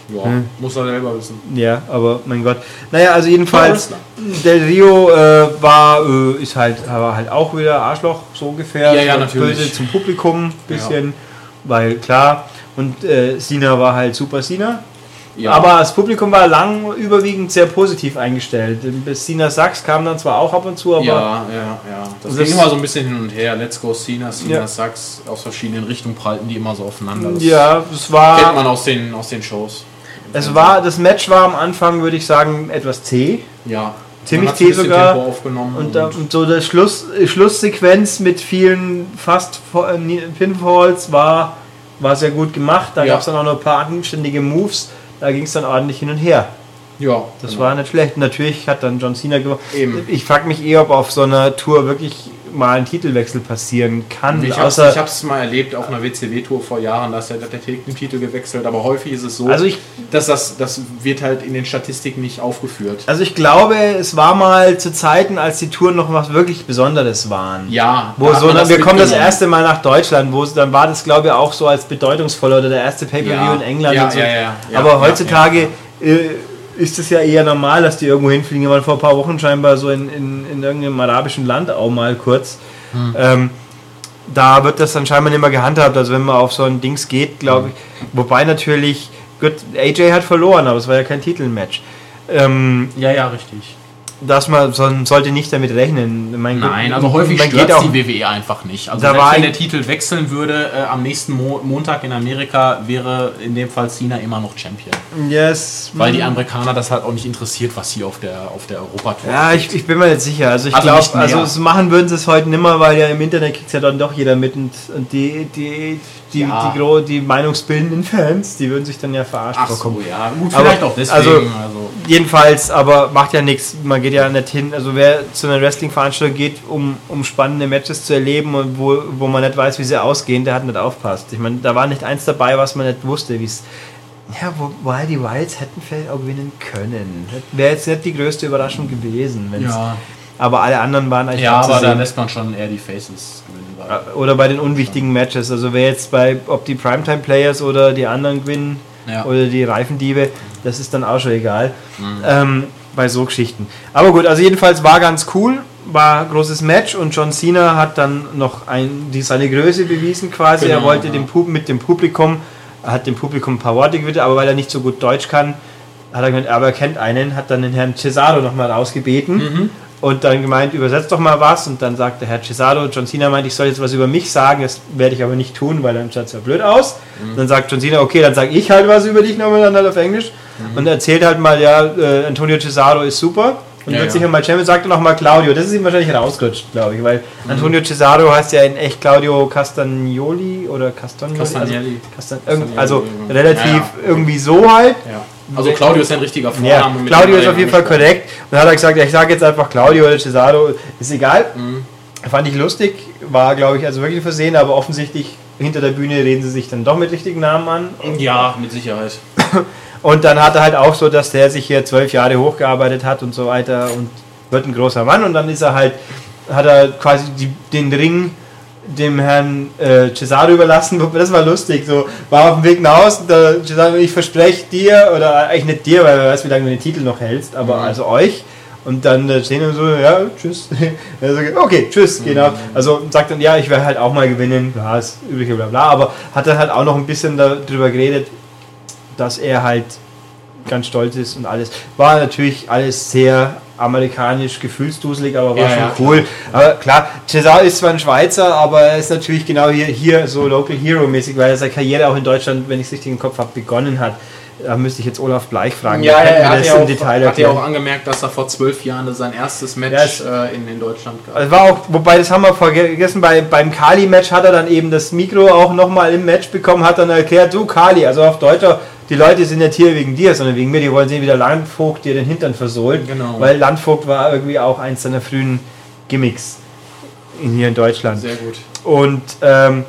Ja, Hm. muss er selber wissen. ja, aber mein Gott. Naja, also jedenfalls. Del Rio äh, war, äh, ist halt, war halt auch wieder Arschloch, so ungefähr. Ja, ja, natürlich. Böse zum Publikum, bisschen, weil klar. Und äh, Sina war halt super Sina. Ja. Aber das Publikum war lang überwiegend sehr positiv eingestellt. Sina Sachs kam dann zwar auch ab und zu, aber ja, ja, ja. Das, Das- ging immer so ein bisschen hin und her. Let's go Cena, Cena Ja. Sachs. Aus verschiedenen Richtungen prallten die immer so aufeinander. Das ja, kennt war, man aus den, aus den Shows. Es war, das Match war am Anfang, würde ich sagen, etwas zäh. Ja. Ziemlich zäh sogar. Und, da, und so der Schluss, Schlusssequenz mit vielen fast äh, Pinfalls war, war sehr gut gemacht. Da Ja. gab es dann auch noch ein paar anständige Moves. Da ging es dann ordentlich hin und her. ja, Das genau. war nicht schlecht. Natürlich hat dann John Cena gewonnen. Ich frage mich eher, ob auf so einer Tour wirklich mal ein Titelwechsel passieren kann. Ich habe es mal erlebt auf einer WCW-Tour vor Jahren, da ist der, der Titel gewechselt, aber häufig ist es so, Also ich- dass das, das wird halt in den Statistiken nicht aufgeführt. also ich glaube, es war mal zu Zeiten, als die Touren noch was wirklich Besonderes waren. Ja, Wo so, man dann, wir kommen das erste Mal nach Deutschland, wo dann war das glaube ich auch so als bedeutungsvoller oder der erste Pay-Per-View Ja. in England Ja, und so. ja, Aber heutzutage Äh, ist es ja eher normal, dass die irgendwo hinfliegen. Wir waren vor ein paar Wochen scheinbar so in, in, in irgendeinem arabischen Land auch mal kurz. Hm. Ähm, da wird das dann scheinbar nicht mehr gehandhabt. Also wenn man auf so ein Dings geht, glaube ich. Wobei natürlich, gut, AJ hat verloren, aber es war ja kein Titelmatch. Ähm, Ja, ja, richtig. Dass man so, sollte nicht damit rechnen. Gott, Nein, also häufig man stört geht auch, die WWE einfach nicht. Also Da war wenn der Titel wechseln würde, äh, am nächsten Mo Montag in Amerika wäre in dem Fall Cena immer noch Champion. Yes, Weil die Amerikaner das halt auch nicht interessiert, was hier auf der, auf der Europatour Ja, ich, ich bin mir nicht sicher. Also ich Also glaube, also es machen würden sie es heute nimmer, weil ja im Internet kriegt ja dann doch jeder mit und, und die, die, die, Ja. die, gro- die meinungsbildenden Fans, die würden sich dann ja verarscht Ach so, ja. Gut, Aber- vielleicht auch deswegen. also- Also, Jedenfalls, aber macht ja nichts. Man geht ja nicht hin. Also wer zu einer Wrestling-Veranstaltung geht, um, um spannende Matches zu erleben und wo, wo man nicht weiß, wie sie ausgehen, der hat nicht aufpasst. Ich meine, da war nicht eins dabei, was man nicht wusste, wie es. Ja, wobei die Wilds hätten vielleicht auch gewinnen können. Wäre jetzt nicht die größte Überraschung gewesen. ja, Aber alle anderen waren eigentlich ja aber da lässt man schon eher die Faces gewinnen. Weil- Oder bei den unwichtigen Matches. Also wer jetzt bei, ob die Primetime Players oder die anderen gewinnen Ja. oder die Reifendiebe, das ist dann auch schon egal. Mhm. Ähm, bei so Geschichten. Aber gut, also jedenfalls war ganz cool, war großes Match und John Cena hat dann noch ein, die, seine Größe bewiesen quasi. er Genau, wollte ja. dem Pub, mit dem Publikum, er hat dem Publikum ein paar Worte gewidmet, aber weil er nicht so gut Deutsch kann, hat er gemeint, aber er kennt einen, hat dann den Herrn Cesaro nochmal rausgebeten Mhm. Und dann gemeint, übersetzt doch mal was. Und dann sagte Herr Cesaro, John Cena meint, ich soll jetzt was über mich sagen, das werde ich aber nicht tun, weil dann schaut es ja blöd aus. Dann sagt John Cena, okay, dann sage ich halt was über dich nochmal dann halt auf Englisch. Und erzählt halt mal, ja, äh, Antonio Cesaro ist super. Und Ja, wird ja. sicher mal Champion, sagt noch mal Claudio. Das ist ihm wahrscheinlich rausgerutscht, glaube ich, weil Antonio Cesaro heißt ja in echt Claudio Castagnoli oder Castagnoli. Castagnelli. Also, Castan irgend, Castagnoli, also relativ ja. irgendwie so halt. Also Claudio ist ein richtiger Vorname. Ja, Claudio ist auf jeden Fall korrekt. Und dann hat er gesagt, ja, ich sage jetzt einfach Claudio oder Cesaro, ist egal. Mhm. Fand ich lustig, war glaube ich also wirklich versehen, aber offensichtlich hinter der Bühne reden sie sich dann doch mit richtigen Namen an. Ja, mit Sicherheit. Und dann hat er halt auch so, dass der sich hier zwölf Jahre hochgearbeitet hat und so weiter und wird ein großer Mann und dann ist er halt, hat er quasi die, den Ring dem Herrn äh, Cesaro überlassen. Das war lustig. So war auf dem Weg nach Hause. Der Cesaro, ich verspreche dir, oder eigentlich nicht dir, weil wer weiß, wie lange du den Titel noch hältst, aber Mhm. also euch. Und dann äh, stehen wir so, ja, tschüss. Also, okay, tschüss, genau. Also sagt dann, ja, ich werde halt auch mal gewinnen. Ja, ist übliche bla bla. Aber hat dann halt auch noch ein bisschen darüber geredet, dass er halt ganz stolz ist und alles. War natürlich alles sehr amerikanisch, gefühlsduselig, aber war Ja, schon ja, cool. Aber klar, Cesar ist zwar ein Schweizer, aber er ist natürlich genau hier, hier so Local Hero mäßig, weil er seine Karriere auch in Deutschland, wenn ich es richtig im Kopf habe, begonnen hat. Da müsste ich jetzt Olaf Bleich fragen. Ja, er hat ja, auch, hat ja auch angemerkt, dass er vor zwölf Jahren sein erstes Match äh, in, in Deutschland gab. Es war auch, wobei das haben wir vergessen, bei, beim Kali-Match hat er dann eben das Mikro auch nochmal im Match bekommen, hat dann erklärt, du Kali, also auf Deutscher, die Leute sind nicht hier wegen dir, sondern wegen mir, die wollen sehen, wie der Landvogt dir den Hintern versohlt. Genau. Weil Landvogt war irgendwie auch eins seiner frühen Gimmicks in, hier in Deutschland. Sehr gut. Und ähm,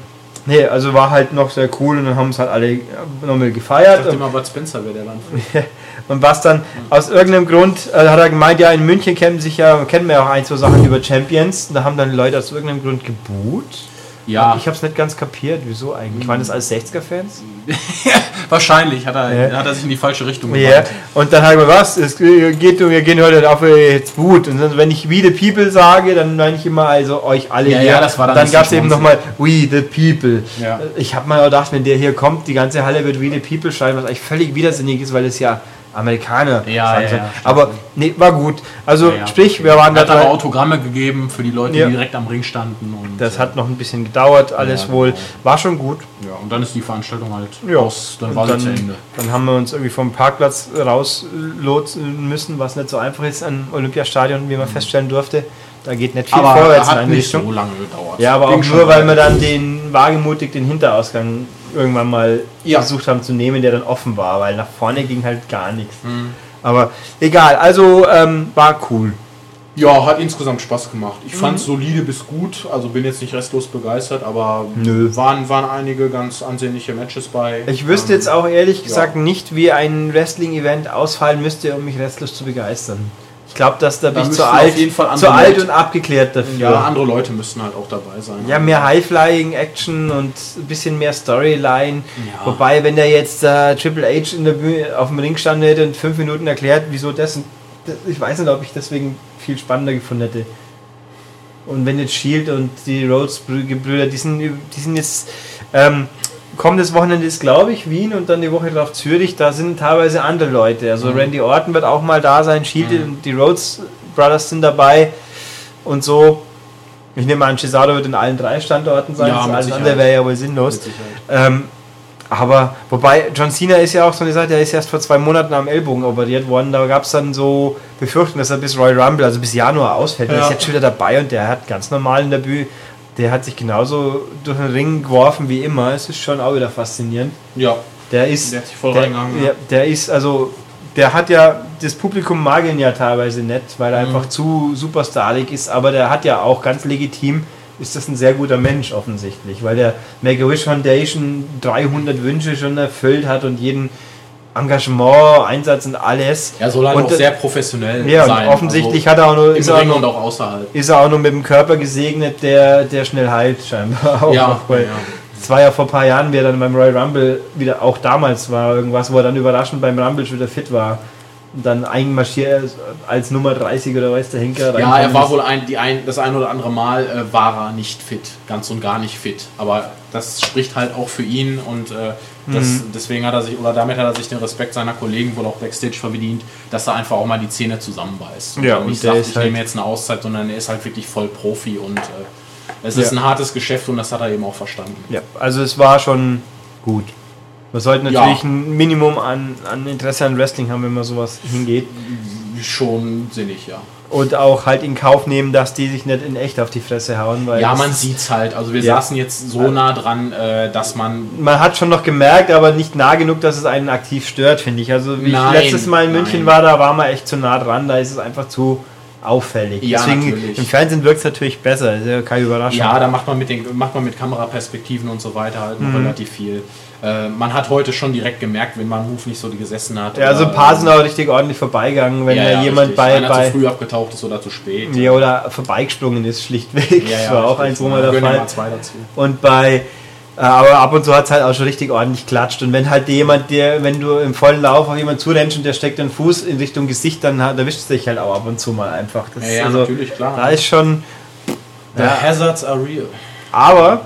nee, also war halt noch sehr cool und dann haben es halt alle nochmal Ich gefeiert. dachte immer, Bud Spencer wäre der Land. Und was dann aus irgendeinem Grund, äh, hat er gemeint, ja, in München kennen sich ja, kennen wir ja auch ein, zwei Sachen über Champions. Und da haben dann Leute aus irgendeinem Grund geboot. Ja, Ich habe es nicht ganz kapiert, wieso eigentlich. Waren das alles 60er-Fans? wahrscheinlich hat er, Ja. hat er sich in die falsche Richtung Ja. gewandt. Und dann habe ich mir, was? Es geht, wir gehen heute auf jetzt Boot. Und wenn ich We the People sage, dann meine ich immer also euch alle Ja, hier. ja, das war dann dann gab es eben nochmal We the People. Ja. Ich habe mal gedacht, wenn der hier kommt, die ganze Halle wird We the People schreiben, was eigentlich völlig widersinnig ist, weil es ja Amerikaner Ja, ja, ja, Aber nee, war gut. Also sprich, wir waren da hat aber. Autogramme gegeben für die Leute, die direkt am Ring standen. Und, Das äh, hat noch ein bisschen gedauert, alles wohl. genau. War schon gut. Ja, und dann ist die Veranstaltung halt Ja. aus, dann Und war sie zu Ende. dann haben wir uns irgendwie vom Parkplatz rauslotsen müssen, was nicht so einfach ist an Olympiastadion, wie man feststellen durfte. Da geht nicht viel Aber vorwärts in hat eine nicht Richtung. so lange gedauert. ja, aber Ging auch nur, weil wir dann den wagemutig den Hinterausgang irgendwann mal Ja. versucht haben zu nehmen, der dann offen war, weil nach vorne ging halt gar nichts. Mhm. Aber egal, also ähm, war cool. Ja, hat insgesamt Spaß gemacht. Ich fand es solide bis gut, also bin jetzt nicht restlos begeistert, aber Nö. Waren, waren einige ganz ansehnliche Matches bei. Ich wüsste Ähm, jetzt auch ehrlich ja. gesagt nicht, wie ein Wrestling-Event ausfallen müsste, um mich restlos zu begeistern. Ich glaube, dass da, bin ich zu alt, zu alt Leute- und abgeklärt dafür. Ja, andere Leute müssten halt auch dabei sein. Ja, mehr High-Flying Action und ein bisschen mehr Storyline. Ja. Wobei, wenn der jetzt äh, Triple H in der Bühne, auf dem Ring stand hätte und fünf Minuten erklärt, wieso das. Ich weiß nicht, ob ich deswegen viel spannender gefunden hätte. Und wenn jetzt Shield und die Rhodes-Brüder, die sind, die sind jetzt. Ähm, kommendes Wochenende ist, glaube ich, Wien und dann die Woche drauf Zürich. Da sind teilweise andere Leute. Also Mhm. Randy Orton wird auch mal da sein, Shield Mhm. und die Rhodes Brothers sind dabei und so. Ich nehme an, Cesaro wird in allen drei Standorten sein. Ja, alles andere wäre ja wohl sinnlos. Ähm, aber wobei John Cena ist ja auch so eine Sache, der ist erst vor zwei Monaten am Ellbogen operiert worden. Da gab es dann so Befürchtungen, dass er bis Royal Rumble, also bis Januar ausfällt. Der Ja. ist jetzt schon wieder dabei und der hat ganz normal in der Bühne, der hat sich genauso durch den Ring geworfen wie immer. Es ist schon auch wieder faszinierend. Ja, Der ist, Der hat sich voll der, reingehangen, ja, ja. der ist also, der hat ja, das Publikum mag ihn ja teilweise nicht, weil er Mhm. einfach zu superstarig ist, aber der hat ja auch ganz legitim, ist das ein sehr guter Mensch offensichtlich, weil der Make-A-Wish Foundation 300 Wünsche schon erfüllt hat und jeden Engagement, Einsatz und alles. er soll halt Und, auch sehr professionell Ja, sein. und offensichtlich also hat er auch nur, ist er auch außerhalb. ist er auch noch mit dem Körper gesegnet, der, der schnell heilt scheinbar. Auch Ja, noch, ja. es war ja vor ein paar Jahren, wie er dann beim Royal Rumble wieder, auch damals war irgendwas, wo er dann überraschend beim Rumble schon wieder fit war. Und dann einmarschiert als Nummer 30 oder weiß der Henker. Ja, er war wohl ein, die ein, das ein oder andere Mal äh, war er nicht fit, ganz und gar nicht fit. Aber das spricht halt auch für ihn und äh, das, Mhm. deswegen hat er sich, oder damit hat er sich den Respekt seiner Kollegen wohl auch Backstage verdient, dass er einfach auch mal die Zähne zusammenbeißt. Ja, und und nicht sagt, ist ich halt- nehme jetzt eine Auszeit, sondern er ist halt wirklich voll Profi und äh, es ist Ja. ein hartes Geschäft und das hat er eben auch verstanden. Ja, also es war schon gut. Man sollte Ja. natürlich ein Minimum an, an Interesse an Wrestling haben, wenn man sowas hingeht. Schon sinnig, ja. Und auch halt in Kauf nehmen, dass die sich nicht in echt auf die Fresse hauen. Weil Ja, man sieht's halt. Also wir Ja. saßen jetzt so nah dran, äh, dass man man hat schon noch gemerkt, aber nicht nah genug, dass es einen aktiv stört, finde ich. Also wie Nein, ich letztes Mal in München nein. war, da war man echt zu nah dran, da ist es einfach zu auffällig. Ja, Deswegen natürlich. im Fernsehen wirkt es natürlich besser, ist ja keine Überraschung. Ja, da macht man mit den macht man mit Kameraperspektiven und so weiter halt Mhm. noch relativ viel. Äh, man hat heute schon direkt gemerkt, wenn man Move nicht so gesessen hat. Ja, also ein paar sind auch richtig ordentlich vorbeigegangen, wenn ja, ja, jemand richtig. bei, Einer bei zu früh abgetaucht ist oder zu spät. ja, oder vorbeigesprungen ist, schlichtweg. Ja, ja, das war auch eins, wo man Da Fall. dazu. Und bei, äh, aber ab und zu hat es halt auch schon richtig ordentlich klatscht. Und wenn halt jemand, der, wenn du im vollen Lauf auf jemanden zurennst und der steckt den Fuß in Richtung Gesicht, dann erwischt es dich halt auch ab und zu mal einfach. Das Ja, ist ja also, natürlich, klar. Da ist schon. The Ja. hazards are real. Aber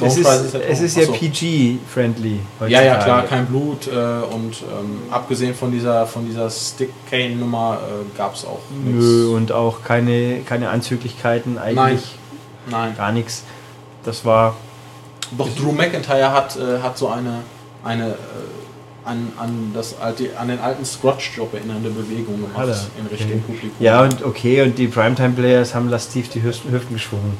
Es ist, es ist ja. PG-friendly. Ja, ja, klar, kein Blut äh, und ähm, abgesehen von dieser, von dieser Stick-Cane-Nummer äh, gab es auch Nö, und auch keine, keine Anzüglichkeiten, eigentlich Nein. gar nichts. Das war. Doch Drew McIntyre hat, äh, hat so eine, eine äh, an, an, das alte, an den alten Scrotch-Job erinnernde Bewegung gemacht er? in Richtung Okay. Publikum. Ja, und okay, und die Primetime-Players haben lastiv die Hüften geschwungen.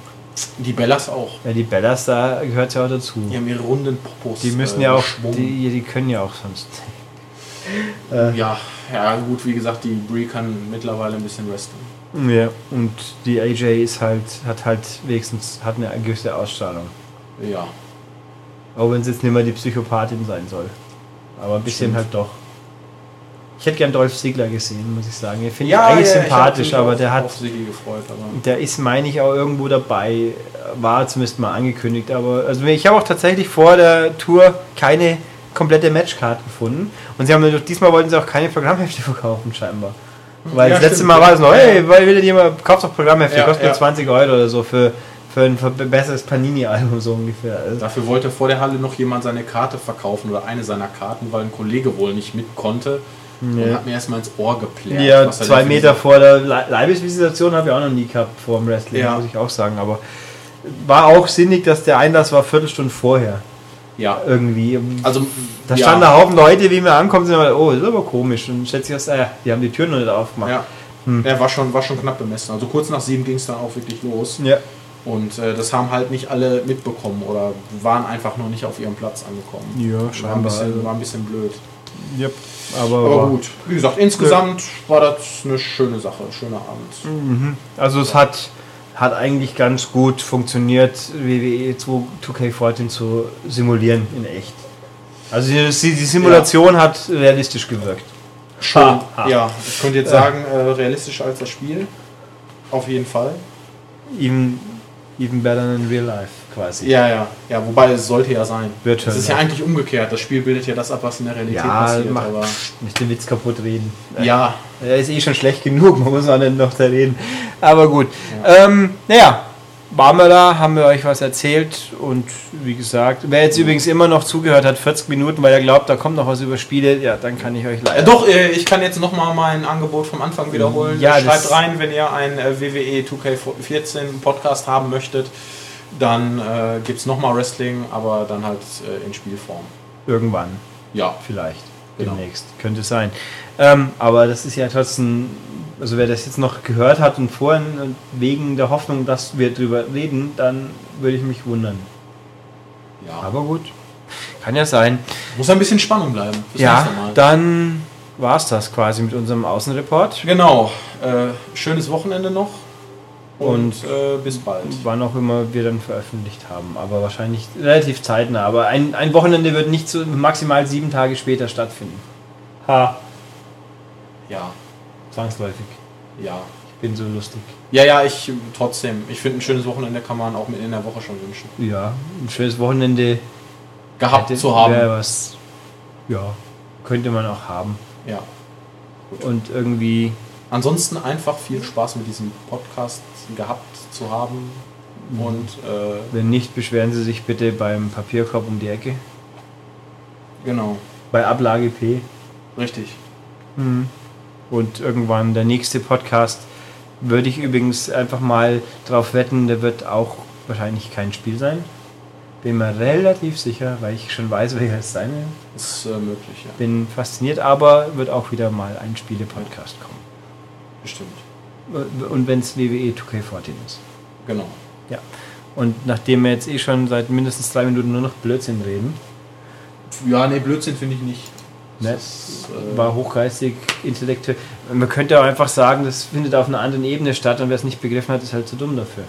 Die Bellas auch. Ja, die Bellas, da gehört ja auch dazu. Die haben ihre runden Popos. Die müssen äh, ja auch, die, die können ja auch sonst. Ja, ja, gut, wie gesagt, die Brie kann mittlerweile ein bisschen wrestlen. Ja, und die AJ ist halt, hat halt wenigstens hat eine gewisse Ausstrahlung. Ja. Auch wenn es jetzt nicht mehr die Psychopathin sein soll. Aber ein bisschen Stimmt. halt doch. Ich hätte gern Dolph Ziggler gesehen, muss ich sagen. Ich finde ihn eigentlich ich hab sympathisch, aber der hat, gefreut, aber der ist, meine ich, auch irgendwo dabei. War zumindest mal angekündigt. Aber also ich habe auch tatsächlich vor der Tour keine komplette Matchcard gefunden. Und sie haben diesmal wollten sie auch keine Programmhefte verkaufen, scheinbar. Weil Ja, das letzte stimmt. Mal war es noch, Ja. hey, weil will denn jemand, kauft doch Programmhefte, Ja, kostet nur ja. 20 Euro oder so für, für ein besseres Panini-Album so ungefähr. Also, Dafür wollte vor der Halle noch jemand seine Karte verkaufen oder eine seiner Karten, weil ein Kollege wohl nicht mit konnte. Und Ja. hat mir erstmal ins Ohr geplärt. Ja, zwei Meter vor der Le- Leibesvisitation habe ich auch noch nie gehabt vor dem Wrestling, Ja. muss ich auch sagen. Aber war auch sinnig, dass der Einlass war Viertelstunde vorher Ja, irgendwie. also. Da ja, standen da Haufen Leute, wie wir ankommen, sind wir, oh, ist aber komisch. Und schätze ich, äh, die haben die Türen noch nicht aufgemacht. Ja, Hm. er war schon, war schon knapp bemessen. Also kurz nach sieben ging es dann auch wirklich los. Ja. Und äh, das haben halt nicht alle mitbekommen oder waren einfach noch nicht auf ihrem Platz angekommen. Ja, war, ein scheinbar. bisschen, war ein bisschen blöd. Yep. Aber, Aber gut, wie gesagt, insgesamt war das eine schöne Sache, ein schöner Abend. Mhm. Also es hat, hat eigentlich ganz gut funktioniert, WWE 2, 2K14 zu simulieren in echt. Also die, die Simulation hat realistisch gewirkt. Schön. Ha, ha. Ja, ich könnte jetzt Ja. sagen, äh, realistischer als das Spiel. Auf jeden Fall. Even, even better than real life quasi. Ja, ja, ja, wobei es sollte ja sein. Wird Es ist ja ja. eigentlich umgekehrt. Das Spiel bildet ja das ab, was in der Realität Ja, passiert. mach Aber nicht den Witz kaputt reden. ja, Er ist eh schon schlecht genug, man muss auch nicht noch da reden. Aber gut. Ähm, naja, waren wir da, haben wir euch was erzählt und wie gesagt, wer jetzt übrigens immer noch zugehört hat, 40 Minuten, weil er glaubt, da kommt noch was über Spiele, ja, dann kann ich euch leider. Doch, äh, ich kann jetzt nochmal mein Angebot vom Anfang wiederholen. Ja, Schreibt rein, wenn ihr einen äh, WWE 2K14 Podcast haben möchtet. Dann äh, gibt es nochmal Wrestling, aber dann halt äh, in Spielform. Irgendwann, Ja, vielleicht, Genau. demnächst, könnte sein. Ähm, aber das ist ja trotzdem, also wer das jetzt noch gehört hat und vorhin wegen der Hoffnung, dass wir drüber reden, dann würde ich mich wundern. ja. Aber gut, kann ja sein. Muss ein bisschen Spannung bleiben. Ja, dann war es das quasi mit unserem Außenreport. Genau. Äh, schönes Wochenende noch. Und, Und- äh, bis bald. Wann auch immer wir dann veröffentlicht haben, aber wahrscheinlich relativ zeitnah. Aber ein, ein Wochenende wird nicht so maximal sieben Tage später stattfinden. Ha, Ja, zwangsläufig. ja. Ich bin so lustig. Ja, ja, ich trotzdem. Ich finde, ein schönes Wochenende kann man auch mit in der Woche schon wünschen. Ja, ein schönes Wochenende Gehabt hätte- zu haben. was. Ja, könnte man auch haben. Ja. Und irgendwie, Ansonsten einfach viel Spaß mit diesem Podcast gehabt zu haben. Und äh, wenn nicht, beschweren Sie sich bitte beim Papierkorb um die Ecke. genau, Bei Ablage P. richtig. Und irgendwann der nächste Podcast würde ich übrigens einfach mal drauf wetten, der wird auch wahrscheinlich kein Spiel sein. Bin mir relativ sicher, weil ich schon weiß, welcher es sein wird. Ist äh, möglich, ja. Bin fasziniert, aber wird auch wieder mal ein Spiele-Podcast kommen. Bestimmt. Und wenn es WWE 2K14 ist. Genau. Ja. Und nachdem wir jetzt eh schon seit mindestens drei Minuten nur noch Blödsinn reden, Ja, nee, Blödsinn finde ich nicht. ne, Das ist, äh, war hochgeistig, intellektuell. Man könnte auch einfach sagen, das findet auf einer anderen Ebene statt und wer es nicht begriffen hat, ist halt zu dumm dafür.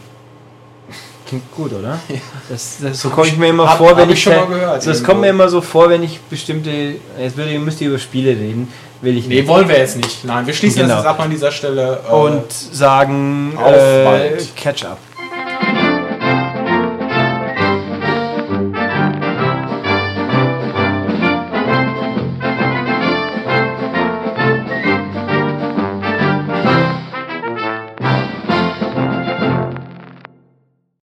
Klingt gut, oder? Das, das, so komme ich mir immer hab- vor, wenn ich ich. schon mal gehört, das irgendwo. kommt mir immer so vor, wenn ich bestimmte. Jetzt würde, müsst ihr über Spiele reden, will ich Nee, nicht. wollen wir jetzt nicht. Nein, wir schließen Genau. das jetzt ab an dieser Stelle. Äh, Und sagen Auf äh, bald. Catch up.